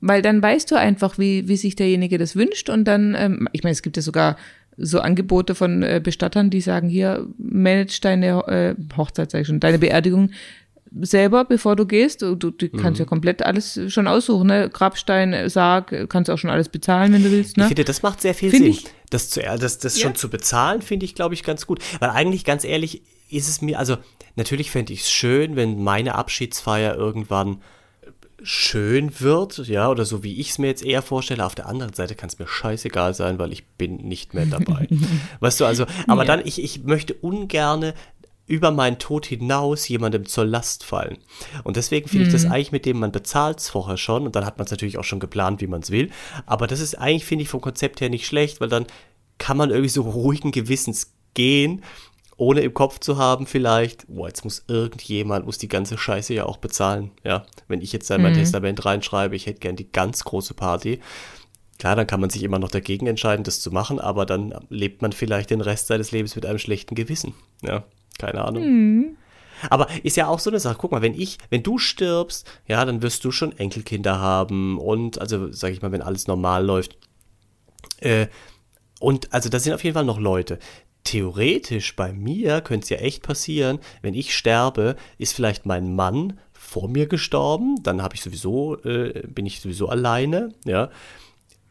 weil dann weißt du einfach, wie, wie sich derjenige das wünscht und dann, ähm, ich meine, es gibt ja sogar so Angebote von äh, Bestattern, die sagen, hier, manage deine äh, Hochzeit, sag ich schon, deine Beerdigung selber, bevor du gehst. Du, du kannst Mhm. ja komplett alles schon aussuchen, ne? Grabstein, Sarg, kannst auch schon alles bezahlen, wenn du willst, ne? Ich finde, das macht sehr viel Find Sinn. ich- das zu, das, das Ja. schon zu bezahlen, finde ich, glaube ich, ganz gut. Weil eigentlich, ganz ehrlich, ist es mir, also natürlich fände ich es schön, wenn meine Abschiedsfeier irgendwann schön wird, ja, oder so wie ich es mir jetzt eher vorstelle. Auf der anderen Seite kann es mir scheißegal sein, weil ich bin nicht mehr dabei. [laughs] weißt du, also, aber Ja. dann, ich, ich möchte ungerne über meinen Tod hinaus jemandem zur Last fallen. Und deswegen finde ich das eigentlich mit dem, man bezahlt es vorher schon und dann hat man es natürlich auch schon geplant, wie man es will. Aber das ist eigentlich, finde ich, vom Konzept her nicht schlecht, weil dann kann man irgendwie so [laughs] ruhigen Gewissens gehen, ohne im Kopf zu haben vielleicht, boah, jetzt muss irgendjemand, muss die ganze Scheiße ja auch bezahlen. Ja, wenn ich jetzt da in mein Testament reinschreibe, ich hätte gern die ganz große Party. Klar, dann kann man sich immer noch dagegen entscheiden, das zu machen, aber dann lebt man vielleicht den Rest seines Lebens mit einem schlechten Gewissen. Ja, keine Ahnung. Aber ist ja auch so eine Sache. Guck mal, wenn ich, wenn du stirbst, ja, dann wirst du schon Enkelkinder haben und, also, sag ich mal, wenn alles normal läuft. Äh, und, also, da sind auf jeden Fall noch Leute. Theoretisch bei mir könnte es ja echt passieren, wenn ich sterbe, ist vielleicht mein Mann vor mir gestorben, dann habe ich sowieso, äh, bin ich sowieso alleine, ja.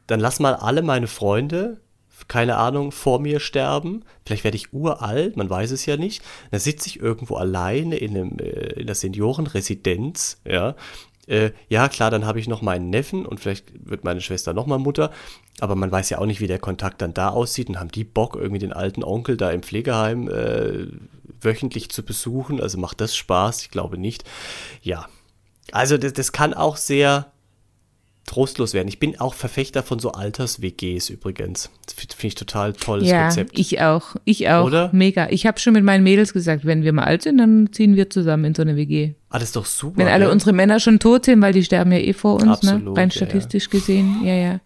Dann lass mal alle meine Freunde, keine Ahnung, vor mir sterben. Vielleicht werde ich uralt, man weiß es ja nicht. Dann sitze ich irgendwo alleine in, einem, äh, in der Seniorenresidenz, ja. Äh, ja, klar, dann habe ich noch meinen Neffen und vielleicht wird meine Schwester noch mal Mutter. Aber man weiß ja auch nicht, wie der Kontakt dann da aussieht und haben die Bock, irgendwie den alten Onkel da im Pflegeheim äh, wöchentlich zu besuchen. Also macht das Spaß? Ich glaube nicht. Ja. Also das, das kann auch sehr trostlos werden. Ich bin auch Verfechter von so Alters-WGs übrigens. Finde find ich total tolles ja, Konzept. ich auch. Ich auch. Oder? Mega. Ich habe schon mit meinen Mädels gesagt, wenn wir mal alt sind, dann ziehen wir zusammen in so eine WG. ah, das ist doch super. Wenn alle ne? unsere Männer schon tot sind, weil die sterben ja eh vor uns, ne? Absolut, rein ja, statistisch gesehen. Ja, ja.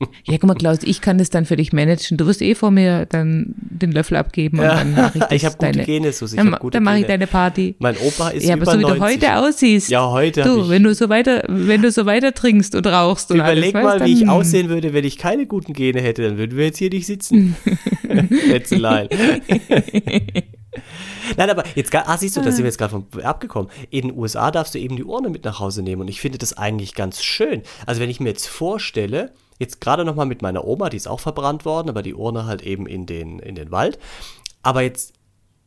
Ja, guck mal, Klaus, ich kann das dann für dich managen. Du wirst eh vor mir dann den Löffel abgeben und dann mache [laughs] ich das ich habe gute deine, Gene, Susi. Ich dann, hab gute dann mache ich deine Party. Mein Opa ist ja, aber über so wie 90. du heute aussiehst. Ja, heute Du, wenn du so weiter, wenn du so weiter trinkst und rauchst und Überleg alles, mal, weißt, wie ich aussehen würde, wenn ich keine guten Gene hätte. Dann würden wir jetzt hier nicht sitzen. [laughs] Letztelein. [laughs] Nein, aber jetzt, ah, siehst du, da sind wir jetzt gerade vom abgekommen. In den USA darfst du eben die Urne mit nach Hause nehmen und ich finde das eigentlich ganz schön. Also wenn ich mir jetzt vorstelle, jetzt gerade noch mal mit meiner Oma, die ist auch verbrannt worden, aber die Urne halt eben in den, in den Wald. Aber jetzt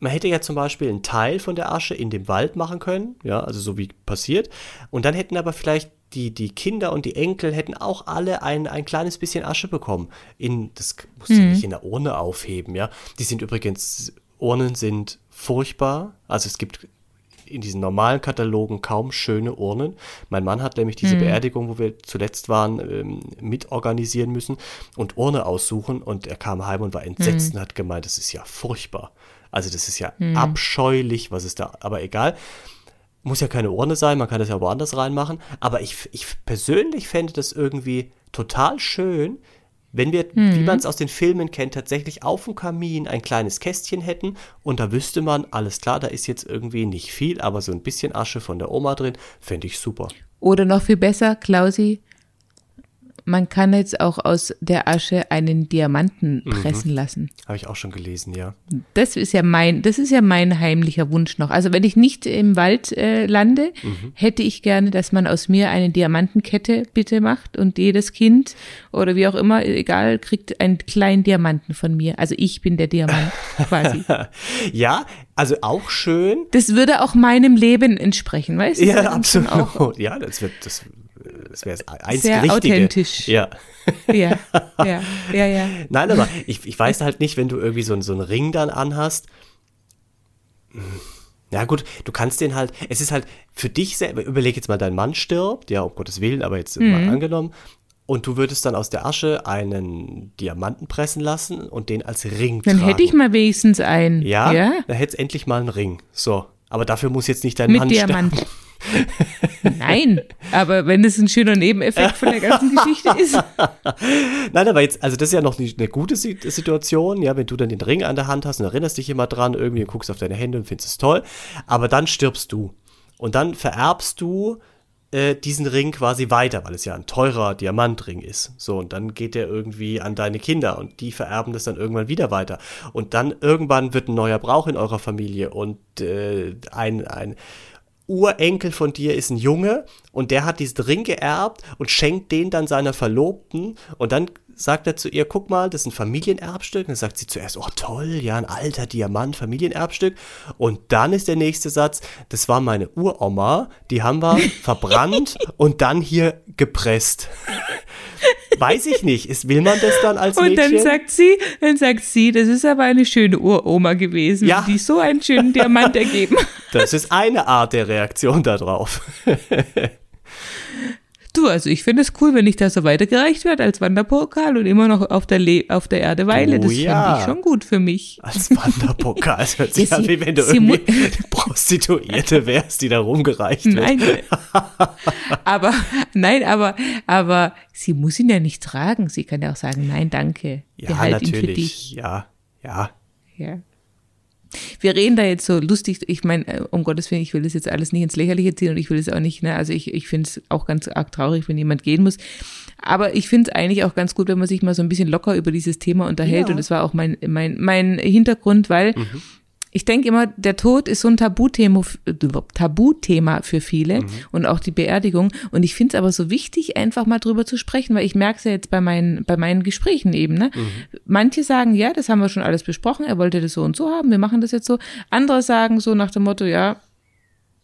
man hätte ja zum Beispiel einen Teil von der Asche in dem Wald machen können, ja, also so wie passiert. Und dann hätten aber vielleicht die, die Kinder und die Enkel hätten auch alle ein, ein kleines bisschen Asche bekommen. In, das musst du Mhm. nicht in der Urne aufheben, ja. Die sind übrigens, Urnen sind furchtbar. Also es gibt in diesen normalen Katalogen kaum schöne Urnen. Mein Mann hat nämlich diese Beerdigung, wo wir zuletzt waren, ähm, mitorganisieren müssen und Urne aussuchen und er kam heim und war entsetzt und hat gemeint, das ist ja furchtbar. Also das ist ja abscheulich, was ist da, aber egal. Muss ja keine Urne sein, man kann das ja woanders reinmachen. Aber ich, ich persönlich fände das irgendwie total schön, wenn wir, wie man es aus den Filmen kennt, tatsächlich auf dem Kamin ein kleines Kästchen hätten und da wüsste man, alles klar, da ist jetzt irgendwie nicht viel, aber so ein bisschen Asche von der Oma drin, fände ich super. Oder noch viel besser, Klausi, man kann jetzt auch aus der Asche einen Diamanten pressen lassen. Habe ich auch schon gelesen, ja. Das ist ja mein, das ist ja mein heimlicher Wunsch noch. Also wenn ich nicht im Wald äh, lande, hätte ich gerne, dass man aus mir eine Diamantenkette bitte macht und jedes Kind oder wie auch immer, egal, kriegt einen kleinen Diamanten von mir. Also ich bin der Diamant [laughs] quasi. Ja, also auch schön. Das würde auch meinem Leben entsprechen, weißt du? Ja, absolut. Ja, das wird, das, das wäre das einzig Sehr Richtige. authentisch. Ja. ja, [laughs] ja, ja, ja. Nein, aber ich, ich weiß halt nicht, wenn du irgendwie so, einen- so einen Ring dann anhast. Hm, Ja gut, du kannst den halt, es ist halt für dich selber, überleg jetzt mal, dein Mann stirbt, ja, um Gottes Willen, aber jetzt Mhm. mal angenommen, und du würdest dann aus der Asche einen Diamanten pressen lassen und den als Ring Dann tragen. hätte ich mal wenigstens einen. ja, ja? dann hättest endlich mal einen Ring. So, aber dafür muss jetzt nicht dein Mit Mann Diamant. sterben. Nein, aber wenn es ein schöner Nebeneffekt von der ganzen Geschichte ist. [laughs] Nein, aber jetzt, also das ist ja noch eine gute Si- Situation, ja, wenn du dann den Ring an der Hand hast und erinnerst dich immer dran, irgendwie guckst auf deine Hände und findest es toll, aber dann stirbst du. Und dann vererbst du äh, diesen Ring quasi weiter, weil es ja ein teurer Diamantring ist. So, und dann geht der irgendwie an deine Kinder und die vererben das dann irgendwann wieder weiter. Und dann irgendwann wird ein neuer Brauch in eurer Familie und äh, ein, ein Urenkel von dir ist ein Junge und der hat diesen Ring geerbt und schenkt den dann seiner Verlobten und dann sagt er zu ihr, guck mal, das ist ein Familienerbstück. Und dann sagt sie zuerst, oh toll, ja, ein alter Diamant, Familienerbstück. Und dann ist der nächste Satz, das war meine Uroma, die haben wir [laughs] verbrannt und dann hier gepresst. [laughs] Weiß ich nicht, ist, will man das dann als Und Mädchen? dann sagt sie, dann sagt sie, das ist aber eine schöne Uroma gewesen, Ja. die so einen schönen Diamant ergeben. [laughs] das ist eine Art der Reaktion darauf. Du, also ich finde es cool, wenn ich da so weitergereicht werde als Wanderpokal und immer noch auf der, Le auf der Erde weile. Oh das ja. fände ich schon gut für mich. Als Wanderpokal. Das hört sich [laughs] Ja, an, wie wenn du irgendwie Prostituierte wärst, die da rumgereicht wird. Nein. aber, nein, aber, aber sie muss ihn ja nicht tragen. Sie kann ja auch sagen, nein, danke. Ja, Behalt ihn für natürlich. dich. Ja, ja. Ja. Wir reden da jetzt so lustig, ich meine, äh, um Gottes Willen, ich will das jetzt alles nicht ins Lächerliche ziehen und ich will es auch nicht, ne, also ich, ich finde es auch ganz arg traurig, wenn jemand gehen muss. Aber ich finde es eigentlich auch ganz gut, wenn man sich mal so ein bisschen locker über dieses Thema unterhält Ja. Mhm. und das war auch mein, mein, mein Hintergrund, weil ich denke immer, der Tod ist so ein Tabuthema, Tabuthema für viele Mhm. und auch die Beerdigung. Und ich finde es aber so wichtig, einfach mal drüber zu sprechen, weil ich merke es ja jetzt bei meinen, bei meinen Gesprächen eben. Ne? Mhm. Manche sagen, ja, das haben wir schon alles besprochen, er wollte das so und so haben, wir machen das jetzt so. Andere sagen so nach dem Motto, ja,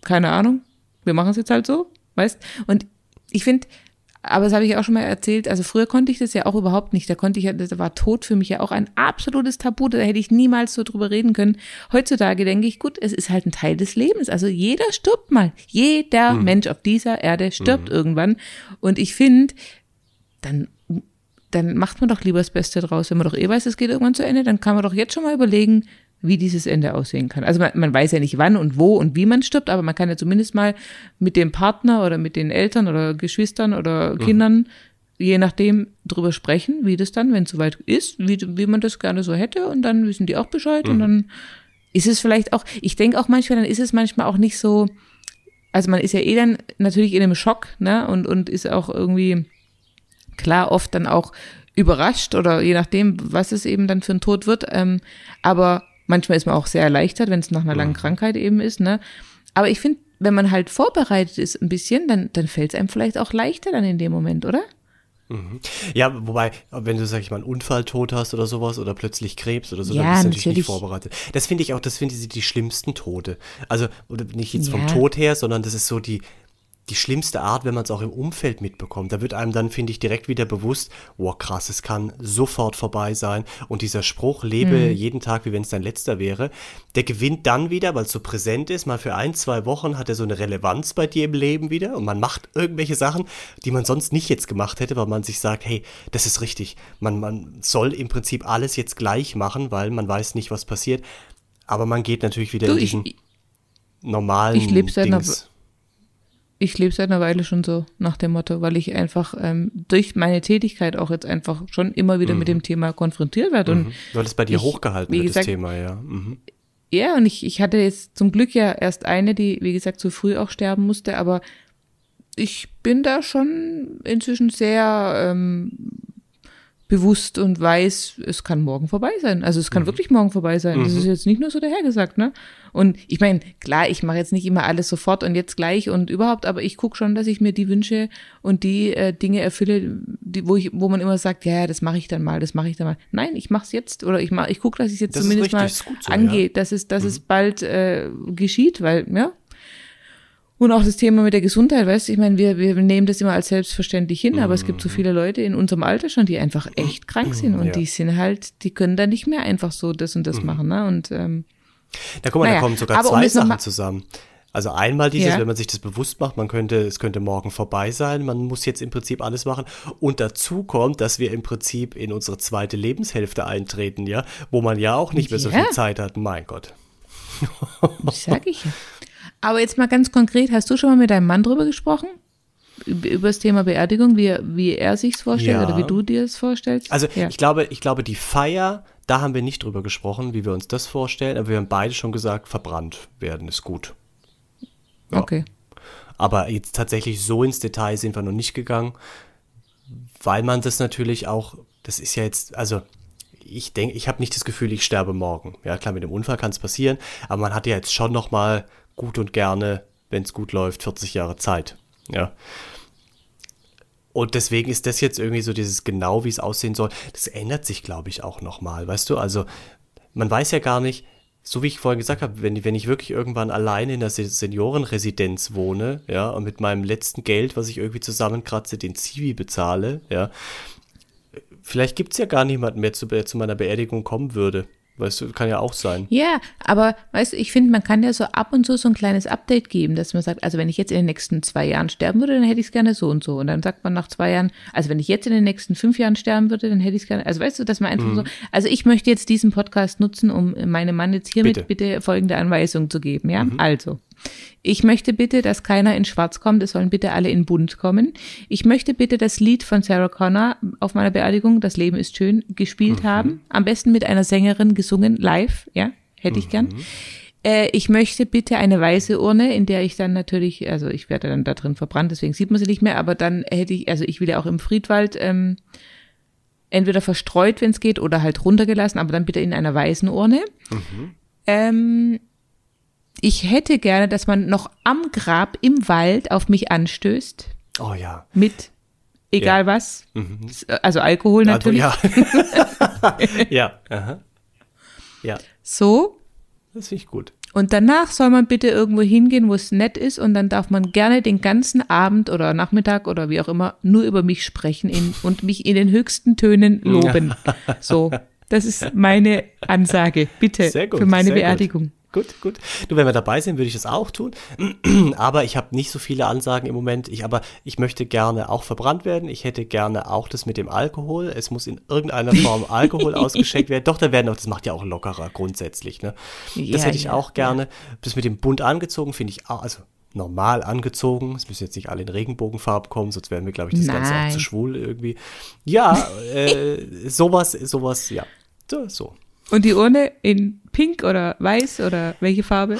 keine Ahnung, wir machen es jetzt halt so, weißt? Und ich finde, aber das habe ich auch schon mal erzählt, also früher konnte ich das ja auch überhaupt nicht, da konnte ich ja, das war Tod für mich ja auch ein absolutes Tabu, da hätte ich niemals so drüber reden können. Heutzutage denke ich, gut, es ist halt ein Teil des Lebens, also jeder stirbt mal, jeder Mensch auf dieser Erde stirbt irgendwann. Und ich finde, dann dann macht man doch lieber das Beste draus. Wenn man doch eh weiß, es geht irgendwann zu Ende, dann kann man doch jetzt schon mal überlegen, wie dieses Ende aussehen kann. Also man, man weiß ja nicht wann und wo und wie man stirbt, aber man kann ja zumindest mal mit dem Partner oder mit den Eltern oder Geschwistern oder Kindern, je nachdem, drüber sprechen, wie das dann, wenn es soweit ist, wie, wie man das gerne so hätte und dann wissen die auch Bescheid und dann ist es vielleicht auch, ich denke auch manchmal, dann ist es manchmal auch nicht so, also man ist ja eh dann natürlich in einem Schock, ne, und, und ist auch irgendwie, klar oft dann auch überrascht oder je nachdem, was es eben dann für ein Tod wird. Ähm, aber manchmal ist man auch sehr erleichtert, wenn es nach einer langen Krankheit eben ist. Ne? Aber ich finde, wenn man halt vorbereitet ist ein bisschen, dann, dann fällt es einem vielleicht auch leichter dann in dem Moment, oder? Mhm. Ja, wobei, wenn du, sag ich mal, einen Unfalltod hast oder sowas oder plötzlich Krebs oder so, Ja, dann bist du natürlich natürlich. nicht vorbereitet. Das finde ich auch, das finde ich die schlimmsten Tode. Also, nicht jetzt vom Ja. Tod her, sondern das ist so die, die schlimmste Art, wenn man es auch im Umfeld mitbekommt. Da wird einem dann, finde ich, direkt wieder bewusst, wow, krass, es kann sofort vorbei sein. Und dieser Spruch, lebe jeden Tag, wie wenn es dein letzter wäre, der gewinnt dann wieder, weil es so präsent ist. Mal für ein, zwei Wochen hat er so eine Relevanz bei dir im Leben wieder. Und man macht irgendwelche Sachen, die man sonst nicht jetzt gemacht hätte, weil man sich sagt, hey, das ist richtig. Man, man soll im Prinzip alles jetzt gleich machen, weil man weiß nicht, was passiert. Aber man geht natürlich wieder Du, in ich, diesen normalen ich lebe seit einer- Dings. Ich lebe seit einer Weile schon so nach dem Motto, weil ich einfach ähm, durch meine Tätigkeit auch jetzt einfach schon immer wieder mit dem Thema konfrontiert werde. Und Weil es bei dir ich- hochgehalten wird, das gesagt, Thema, ja. Mhm. Ja, und ich, ich hatte jetzt zum Glück ja erst eine, die, wie gesagt, zu früh auch sterben musste, aber ich bin da schon inzwischen sehr ähm, bewusst und weiß, es kann morgen vorbei sein. Also es kann wirklich morgen vorbei sein. Das ist jetzt nicht nur so dahergesagt, ne? Und ich meine, klar, ich mache jetzt nicht immer alles sofort und jetzt gleich und überhaupt, aber ich gucke schon, dass ich mir die Wünsche und die äh, Dinge erfülle, die, wo ich, wo man immer sagt, ja, ja, das mache ich dann mal, das mache ich dann mal. Nein, ich mache es jetzt oder ich mach, ich gucke, dass ich es jetzt Das zumindest richtig, mal so, angehe, ja. dass es, dass es bald äh, geschieht, weil, ja. Und auch das Thema mit der Gesundheit, weißt du, ich meine, wir, wir nehmen das immer als selbstverständlich hin, aber es gibt so viele Leute in unserem Alter schon, die einfach echt krank sind und Ja. die sind halt, die können da nicht mehr einfach so das und das machen, ne? Und ähm, Da guck mal, da Naja, kommen sogar um zwei noch Sachen zusammen. Also einmal dieses, Ja. wenn man sich das bewusst macht, man könnte, es könnte morgen vorbei sein, man muss jetzt im Prinzip alles machen. Und dazu kommt, dass wir im Prinzip in unsere zweite Lebenshälfte eintreten, ja, wo man ja auch nicht mehr so Ja. viel Zeit hat. Mein Gott. das sag ich ja. Aber jetzt mal ganz konkret, hast du schon mal mit deinem Mann drüber gesprochen? Über das Thema Beerdigung, wie, er- wie er sich's vorstellt Ja. oder wie du dir es vorstellst? Also ja. ich glaube, ich glaube, die Feier, da haben wir nicht drüber gesprochen, wie wir uns das vorstellen, aber wir haben beide schon gesagt, verbrannt werden ist gut. ja. Okay. Aber jetzt tatsächlich so ins Detail sind wir noch nicht gegangen, weil man das natürlich auch, das ist ja jetzt, also ich denke, ich habe nicht das Gefühl, ich sterbe morgen. Ja, klar, mit dem Unfall kann es passieren, aber man hat ja jetzt schon noch mal gut und gerne, wenn es gut läuft, 40 Jahre Zeit. Ja. Und deswegen ist das jetzt irgendwie so dieses genau, wie es aussehen soll. Das ändert sich, glaube ich, auch noch mal, weißt du? Also man weiß ja gar nicht, so wie ich vorhin gesagt habe, wenn, wenn ich wirklich irgendwann alleine in der Se- Seniorenresidenz wohne, ja, und mit meinem letzten Geld, was ich irgendwie zusammenkratze, den Zivi bezahle, ja, vielleicht gibt es ja gar niemanden mehr, zu, der zu meiner Beerdigung kommen würde. Weißt du, kann ja auch sein. Ja, aber weißt du, ich finde, man kann ja so ab und zu so ein kleines Update geben, dass man sagt, also wenn ich jetzt in den nächsten zwei Jahren sterben würde, dann hätte ich es gerne so und so. Und dann sagt man nach zwei Jahren, also wenn ich jetzt in den nächsten fünf Jahren sterben würde, dann hätte ich es gerne. Also weißt du, dass man einfach so. Also ich möchte jetzt diesen Podcast nutzen, um meinem Mann jetzt hiermit Bitte. bitte, folgende Anweisung zu geben. Ja, also. Ich möchte bitte, dass keiner in Schwarz kommt, es sollen bitte alle in Bunt kommen. Ich möchte bitte das Lied von Sarah Connor auf meiner Beerdigung, Das Leben ist schön, gespielt haben. Am besten mit einer Sängerin gesungen, live, ja, hätte ich gern. Äh, ich möchte bitte eine weiße Urne, in der ich dann natürlich, also ich werde dann da drin verbrannt, deswegen sieht man sie nicht mehr, aber dann hätte ich, also ich will ja auch im Friedwald ähm, entweder verstreut, wenn es geht, oder halt runtergelassen, aber dann bitte in einer weißen Urne. Ähm, ich hätte gerne, dass man noch am Grab im Wald auf mich anstößt Oh ja. mit egal was, also Alkohol Also, natürlich. ja. [laughs] ja. Aha. Ja, So, das finde ich gut. Und danach soll man bitte irgendwo hingehen, wo es nett ist und dann darf man gerne den ganzen Abend oder Nachmittag oder wie auch immer nur über mich sprechen in, und mich in den höchsten Tönen loben. [laughs] So, das ist meine Ansage, bitte, Sehr gut, für meine sehr gut. Gut, gut. Du, wenn wir dabei sind, würde ich das auch tun. [clears throat] aber ich habe nicht so viele Ansagen im Moment. Ich, aber ich möchte gerne auch verbrannt werden. Ich hätte gerne auch das mit dem Alkohol. Es muss in irgendeiner Form [laughs] Alkohol ausgeschenkt werden. Doch, da werden auch, das macht ja auch lockerer grundsätzlich. Ne? Das Ja, hätte ich ja, auch gerne. Das mit dem bunt angezogen finde ich auch, also normal angezogen. Es müssen jetzt nicht alle in Regenbogenfarb kommen, sonst wären wir, glaube ich, das Ganze auch Nein. zu schwul irgendwie. Ja, [laughs] äh, sowas, sowas, ja. So, so. Und die Urne in pink oder weiß oder welche Farbe?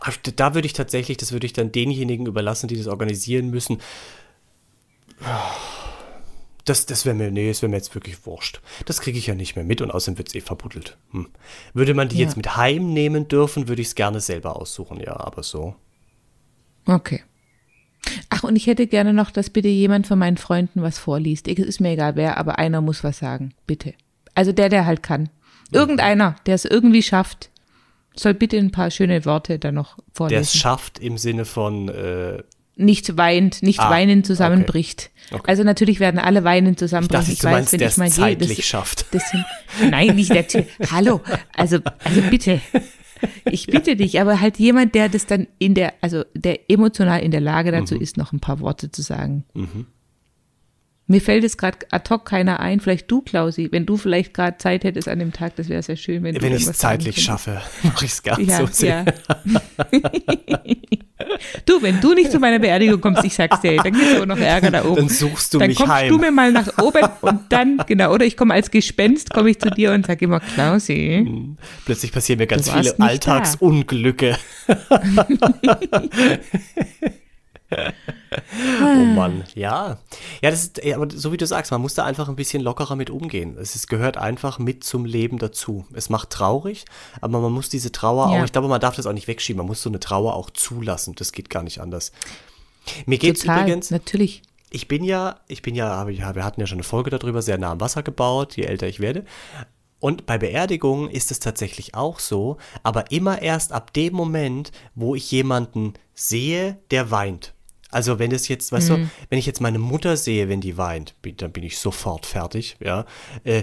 Ach, Da würde ich tatsächlich, das würde ich dann denjenigen überlassen, die das organisieren müssen. Das, das wäre mir, nee, das wäre mir jetzt wirklich wurscht. Das kriege ich ja nicht mehr mit und außerdem wird es eh verbuddelt. Hm. Würde man die Ja. jetzt mit heimnehmen dürfen, würde ich es gerne selber aussuchen, ja, aber so. Okay. Ach, und ich hätte gerne noch, dass bitte jemand von meinen Freunden was vorliest. Es ist mir egal wer, aber einer muss was sagen. Bitte. Also der, der halt kann. Irgendeiner, der es irgendwie schafft, soll bitte ein paar schöne Worte da noch vorlesen. Der es schafft im Sinne von äh, nicht weint, nicht Ah, weinend zusammenbricht. Okay. Also natürlich werden alle weinend zusammenbrechen. dass du meinst, der es gehe, zeitlich das- schafft. Das sind, nein, nicht der Typ. [laughs] Hallo, also, also bitte. Ich bitte dich, aber halt jemand, der das dann in der, also der emotional in der Lage dazu Mhm. ist, noch ein paar Worte zu sagen. Mir fällt es gerade ad hoc keiner ein, vielleicht du, Klausi, wenn du vielleicht gerade Zeit hättest an dem Tag, das wäre sehr schön, wenn, du Wenn ich es zeitlich schaffe, [laughs] mache ich es gar Ja, so sehr. ja. [laughs] du, wenn du nicht zu meiner Beerdigung kommst, ich sag's dir, dann gibt's aber noch Ärger da oben. Dann suchst du dann mich kommst heim. du mir mal nach oben und dann, genau, oder ich komme als Gespenst, komme ich zu dir und sag immer, Klausi, Plötzlich passieren mir ganz viele nicht. Alltagsunglücke. [laughs] oh Mann, ja. Ja, das ist, ja, aber so wie du sagst, man muss da einfach ein bisschen lockerer mit umgehen. Es ist, gehört einfach mit zum Leben dazu. Es macht traurig, aber man muss diese Trauer Ja. auch, ich glaube, man darf das auch nicht wegschieben. Man muss so eine Trauer auch zulassen. Das geht gar nicht anders. Mir geht's total, übrigens, natürlich. ich bin ja, ich bin ja, wir hatten ja schon eine Folge darüber, sehr nah am Wasser gebaut, je älter ich werde. Und bei Beerdigungen ist es tatsächlich auch so, aber immer erst ab dem Moment, wo ich jemanden sehe, der weint. Also wenn es jetzt, weißt du, wenn ich jetzt meine Mutter sehe, wenn die weint, bin- dann bin ich sofort fertig, ja. Äh,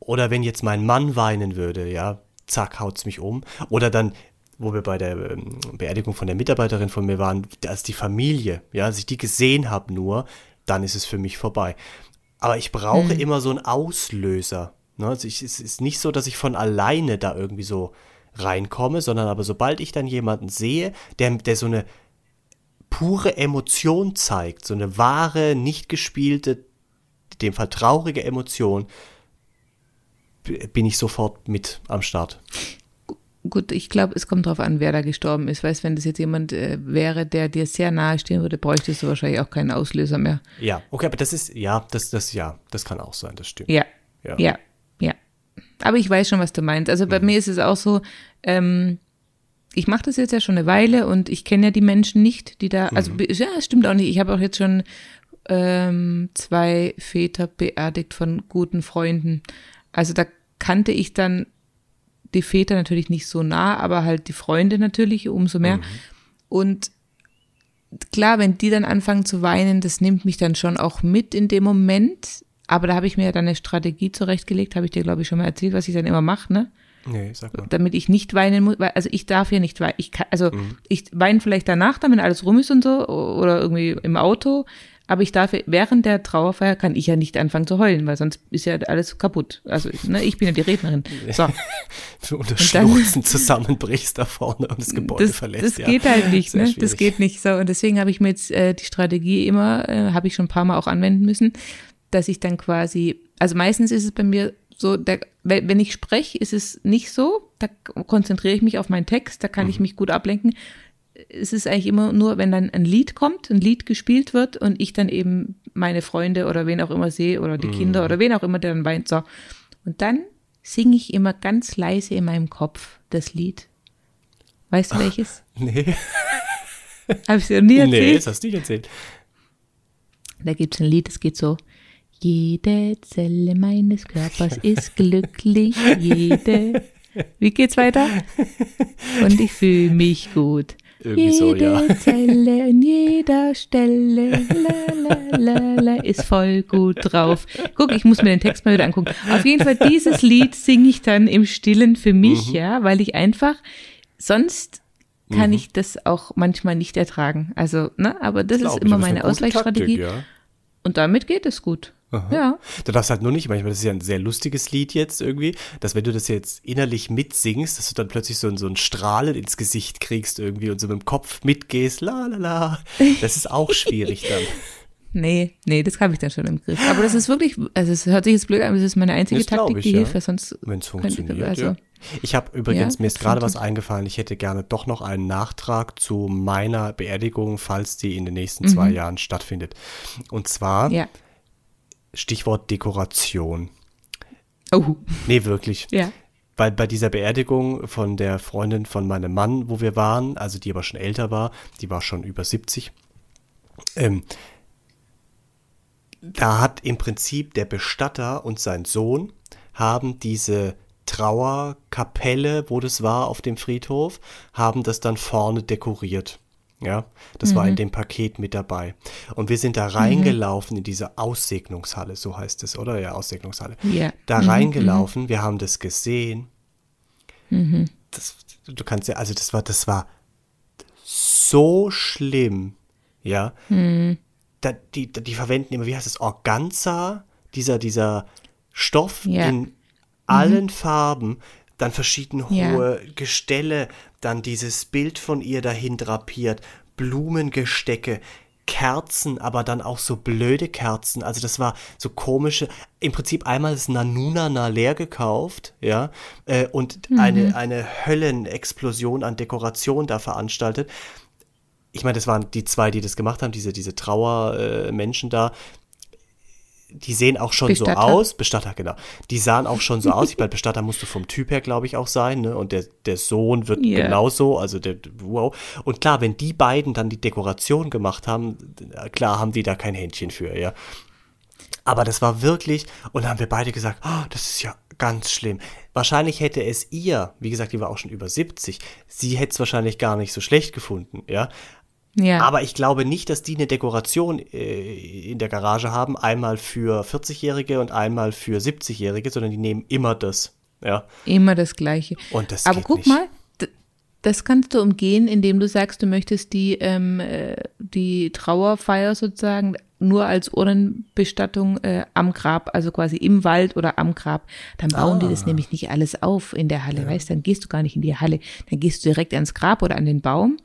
Oder wenn jetzt mein Mann weinen würde, ja, zack, haut's mich um. Oder dann, wo wir bei der ähm, Beerdigung von der Mitarbeiterin von mir waren, als die Familie, ja, als ich die gesehen habe nur, dann ist es für mich vorbei. Aber ich brauche immer so einen Auslöser. Ne? Also ich, es ist nicht so, dass ich von alleine da irgendwie so reinkomme, sondern aber sobald ich dann jemanden sehe, der, der so eine pure Emotion zeigt, so eine wahre, nicht gespielte, dem Fall traurige Emotion, bin ich sofort mit am Start. Gut, ich glaube, es kommt drauf an, wer da gestorben ist. Weißt, wenn das jetzt jemand äh, wäre, der dir sehr nahe stehen würde, bräuchtest du wahrscheinlich auch keinen Auslöser mehr. Ja, okay, aber das ist, ja, das, das, ja, das kann auch sein, das stimmt. Ja, Ja. ja, ja. Aber ich weiß schon, was du meinst. Also bei mir ist es auch so, ähm, ich mache das jetzt ja schon eine Weile und ich kenne ja die Menschen nicht, die da, also be- ja, es stimmt auch nicht. Ich habe auch jetzt schon ähm, zwei Väter beerdigt von guten Freunden. Also da kannte ich dann die Väter natürlich nicht so nah, aber halt die Freunde natürlich umso mehr. Und klar, wenn die dann anfangen zu weinen, das nimmt mich dann schon auch mit in dem Moment. Aber da habe ich mir ja dann eine Strategie zurechtgelegt, habe ich dir, glaube ich, schon mal erzählt, was ich dann immer mache, ne? Nee, sag mal. Damit ich nicht weinen muss, weil, also ich darf ja nicht weinen. Ich kann, also Mhm. ich weine vielleicht danach, dann, wenn alles rum ist und so, oder irgendwie im Auto. Aber ich darf, während der Trauerfeier kann ich ja nicht anfangen zu heulen, weil sonst ist ja alles kaputt. Also, ne, ich bin ja die Rednerin. So. [laughs] Du unter Schluchzen zusammenbrichst da vorne und das Gebäude das, verlässt. das ja. geht halt nicht, Sehr ne? schwierig. Das geht nicht so. Und deswegen habe ich mir jetzt äh, die Strategie immer, äh, habe ich schon ein paar Mal auch anwenden müssen, dass ich dann quasi, also meistens ist es bei mir so, der, wenn ich spreche, ist es nicht so. Da konzentriere ich mich auf meinen Text, da kann ich mich gut ablenken. Es ist eigentlich immer nur, wenn dann ein Lied kommt, ein Lied gespielt wird und ich dann eben meine Freunde oder wen auch immer sehe oder die Kinder oder wen auch immer, der dann weint. So. Und dann singe ich immer ganz leise in meinem Kopf das Lied. Weißt du welches? [laughs] Nee, Habe ich dir nie nee, erzählt? das hast du nicht erzählt. Da gibt es ein Lied, das geht so. Jede Zelle meines Körpers ist glücklich, jede. Wie geht's weiter? Und ich fühle mich gut. Irgendwie jede so, ja. Zelle an jeder Stelle la, la, la, ist voll gut drauf. Guck, ich muss mir den Text mal wieder angucken. Auf jeden Fall, dieses Lied singe ich dann im Stillen für mich, Mhm. ja, weil ich einfach, sonst kann ich das auch manchmal nicht ertragen. Also, ne, aber das Mhm. Glaub ist immer meine Ausweichstrategie. Taktik, ja. Und damit geht es gut. Ja. Du darfst halt nur nicht, manchmal, das ist ja ein sehr lustiges Lied jetzt irgendwie, dass wenn du das jetzt innerlich mitsingst, dass du dann plötzlich so, so ein Strahlen ins Gesicht kriegst irgendwie und so mit dem Kopf mitgehst, la la la. Das ist auch schwierig dann. [laughs] Nee, nee, das habe ich dann schon im Griff. Aber das ist wirklich, also es hört sich jetzt blöd an, aber das ist meine einzige Das Taktik, ich, die ja. hilft, weil sonst Wenn es funktioniert. also, ja. Ich habe übrigens, Ja, mir ist gerade was eingefallen, ich hätte gerne doch noch einen Nachtrag zu meiner Beerdigung, falls die in den nächsten zwei Jahren stattfindet. Und zwar Ja. Stichwort Dekoration. Oh, Nee, wirklich. ja. Weil bei dieser Beerdigung von der Freundin von meinem Mann, wo wir waren, also die aber schon älter war, die war schon über 70, ähm, da hat im Prinzip der Bestatter und sein Sohn haben diese Trauerkapelle, wo das war auf dem Friedhof, haben das dann vorne dekoriert. Ja, das mhm. war in mhm. dem Paket mit dabei. Und wir sind da reingelaufen mhm. in diese Aussegnungshalle, so heißt es, oder? Ja, Aussegnungshalle. Ja. Da mhm. reingelaufen, wir haben das gesehen. Mhm. Das, du kannst ja, also das war, das war so schlimm, ja. Mhm. Da, die, die verwenden immer, wie heißt es, Organza, dieser, dieser Stoff ja. in allen Farben, dann verschieden hohe ja. Gestelle, dann dieses Bild von ihr dahin drapiert, Blumengestecke, Kerzen, aber dann auch so blöde Kerzen. Also das war so komische, im Prinzip einmal das Nanunana leer gekauft, ja, äh, und mhm. eine, eine Höllenexplosion an Dekoration da veranstaltet. Ich meine, das waren die zwei, die das gemacht haben, diese, diese Trauermenschen äh, da die sehen auch schon Bestatter. so aus. Bestatter, genau. Die sahen auch schon so aus. Ich meine, Bestatter musst du vom Typ her, glaube ich, auch sein. Ne? Und der, der Sohn wird yeah. genauso. Also der, wow. Und klar, wenn die beiden dann die Dekoration gemacht haben, klar haben die da kein Händchen für, ja. Aber das war wirklich, und da haben wir beide gesagt, oh, das ist ja ganz schlimm. Wahrscheinlich hätte es ihr, wie gesagt, die war auch schon über 70, sie hätte es wahrscheinlich gar nicht so schlecht gefunden, ja. Ja. Aber ich glaube nicht, dass die eine Dekoration äh, in der Garage haben, einmal für 40-Jährige und einmal für 70-Jährige, sondern die nehmen immer das. Ja. Immer das Gleiche. Und das Aber guck nicht. mal, das kannst du umgehen, indem du sagst, du möchtest die, ähm, äh, die Trauerfeier sozusagen nur als Urnenbestattung äh, am Grab, also quasi im Wald oder am Grab. Dann bauen ah. die das ah. nämlich nicht alles auf in der Halle, ja. weißt Dann gehst du gar nicht in die Halle. Dann gehst du direkt ans Grab oder an den Baum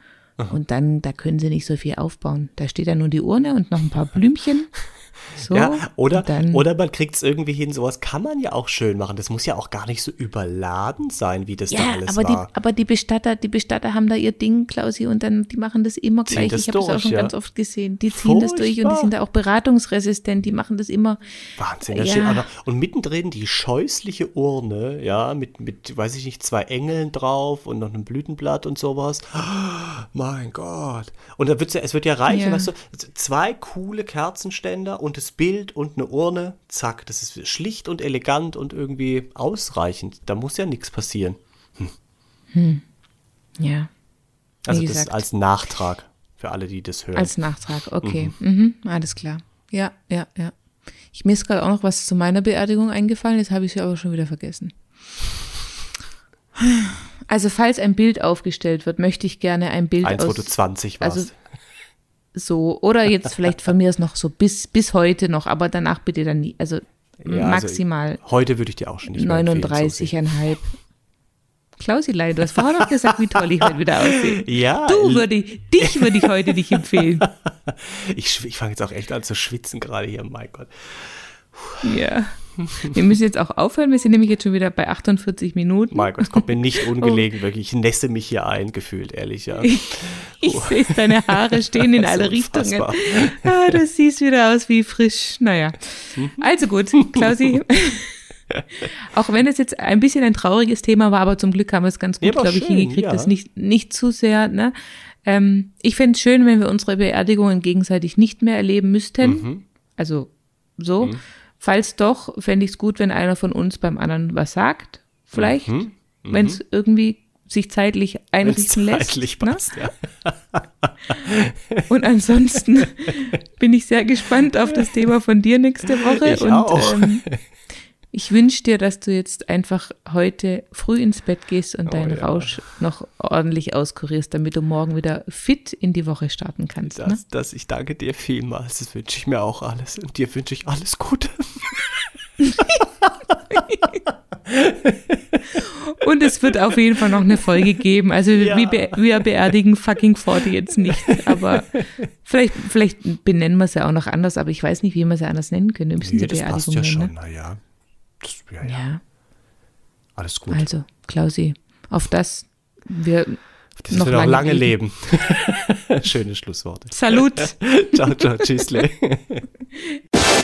und dann, da können sie nicht so viel aufbauen. Da steht dann nur die Urne und noch ein paar Blümchen. [laughs] So, ja, oder, oder man kriegt es irgendwie hin, sowas kann man ja auch schön machen. Das muss ja auch gar nicht so überladen sein, wie das ja, da alles aber war. Die, aber die Bestatter, die Bestatter haben da ihr Ding, Klausi, und dann, die machen das immer ziehen gleich. Das ich habe das auch schon ja. ganz oft gesehen. Die ziehen Furchtbar. das durch und die sind da auch beratungsresistent, die machen das immer. Wahnsinn, das ja. steht Und mittendrin die scheußliche Urne, ja, mit, mit, weiß ich nicht, zwei Engeln drauf und noch einem Blütenblatt und sowas. Oh, [gasps] mein Gott. Und da wird's ja, es wird ja reichen, ja. weißt du, zwei coole Kerzenständer und das Bild und eine Urne, zack, das ist schlicht und elegant und irgendwie ausreichend. Da muss ja nichts passieren. Hm. Hm. Ja. Wie also gesagt. das als Nachtrag für alle, die das hören. Als Nachtrag, okay. Mhm. Mhm. Alles klar. Ja, ja, ja. Ich mir ist gerade auch noch was zu meiner Beerdigung eingefallen, jetzt habe ich es aber schon wieder vergessen. [sighs] Also falls ein Bild aufgestellt wird, möchte ich gerne ein Bild Eins, aus, wo du 20 warst. Also so, oder jetzt vielleicht von mir ist noch so bis, bis heute noch, aber danach bitte dann nie, also ja, also maximal. Also heute würde ich dir auch schon nicht 39,5. Klausilei, du hast vorher noch gesagt, wie toll ich heute wieder aussehe. Ja. Du würde ich, dich würde ich heute nicht empfehlen. [laughs] ich ich fange jetzt auch echt an zu schwitzen gerade hier, mein Gott. Ja. [laughs] Wir müssen jetzt auch aufhören. Wir sind nämlich jetzt schon wieder bei 48 Minuten. Mein Gott, es kommt mir nicht [laughs] ungelegen, oh. wirklich. Ich nässe mich hier ein, gefühlt, ehrlich, ja. [laughs] ich oh. sehe deine Haare stehen in alle Richtungen. Ah, du siehst wieder aus wie frisch. Naja. Mhm. Also gut, Klausi. Auch wenn es jetzt ein bisschen ein trauriges Thema war, aber zum Glück haben wir es ganz gut, ja, glaube ich, hingekriegt, ja. das nicht, nicht zu sehr, ne? Ähm, ich fände es schön, wenn wir unsere Beerdigungen gegenseitig nicht mehr erleben müssten. Mhm. Also so. Mhm. Falls doch, fände ich es gut, wenn einer von uns beim anderen was sagt. Vielleicht, mhm. mhm. wenn es irgendwie sich zeitlich einrichten lässt. Zeitlich ne? passt, ne? ja. [laughs] Und ansonsten bin ich sehr gespannt auf das Thema von dir nächste Woche. Ich und auch. Ähm, ich wünsche dir, dass du jetzt einfach heute früh ins Bett gehst und oh, deinen ja. Rausch noch ordentlich auskurierst, damit du morgen wieder fit in die Woche starten kannst. Das, ne? das ich danke dir vielmals. Das wünsche ich mir auch alles. Und dir wünsche ich alles Gute. [laughs] Und es wird auf jeden Fall noch eine Folge geben. Also ja. wir, be wir beerdigen fucking Forty jetzt nicht. Aber vielleicht, vielleicht benennen wir es ja auch noch anders, aber ich weiß nicht, wie wir es ja anders nennen können. Wir müssen nee, sie das Beerdigung passt ja schon, ne? naja. Das, ja, ja. ja. Alles gut. Also, Klausi, auf das wir das noch lange, lange leben. leben. [laughs] Schöne Schlussworte. Salut. [laughs] ciao, ciao, tschüssle. [laughs]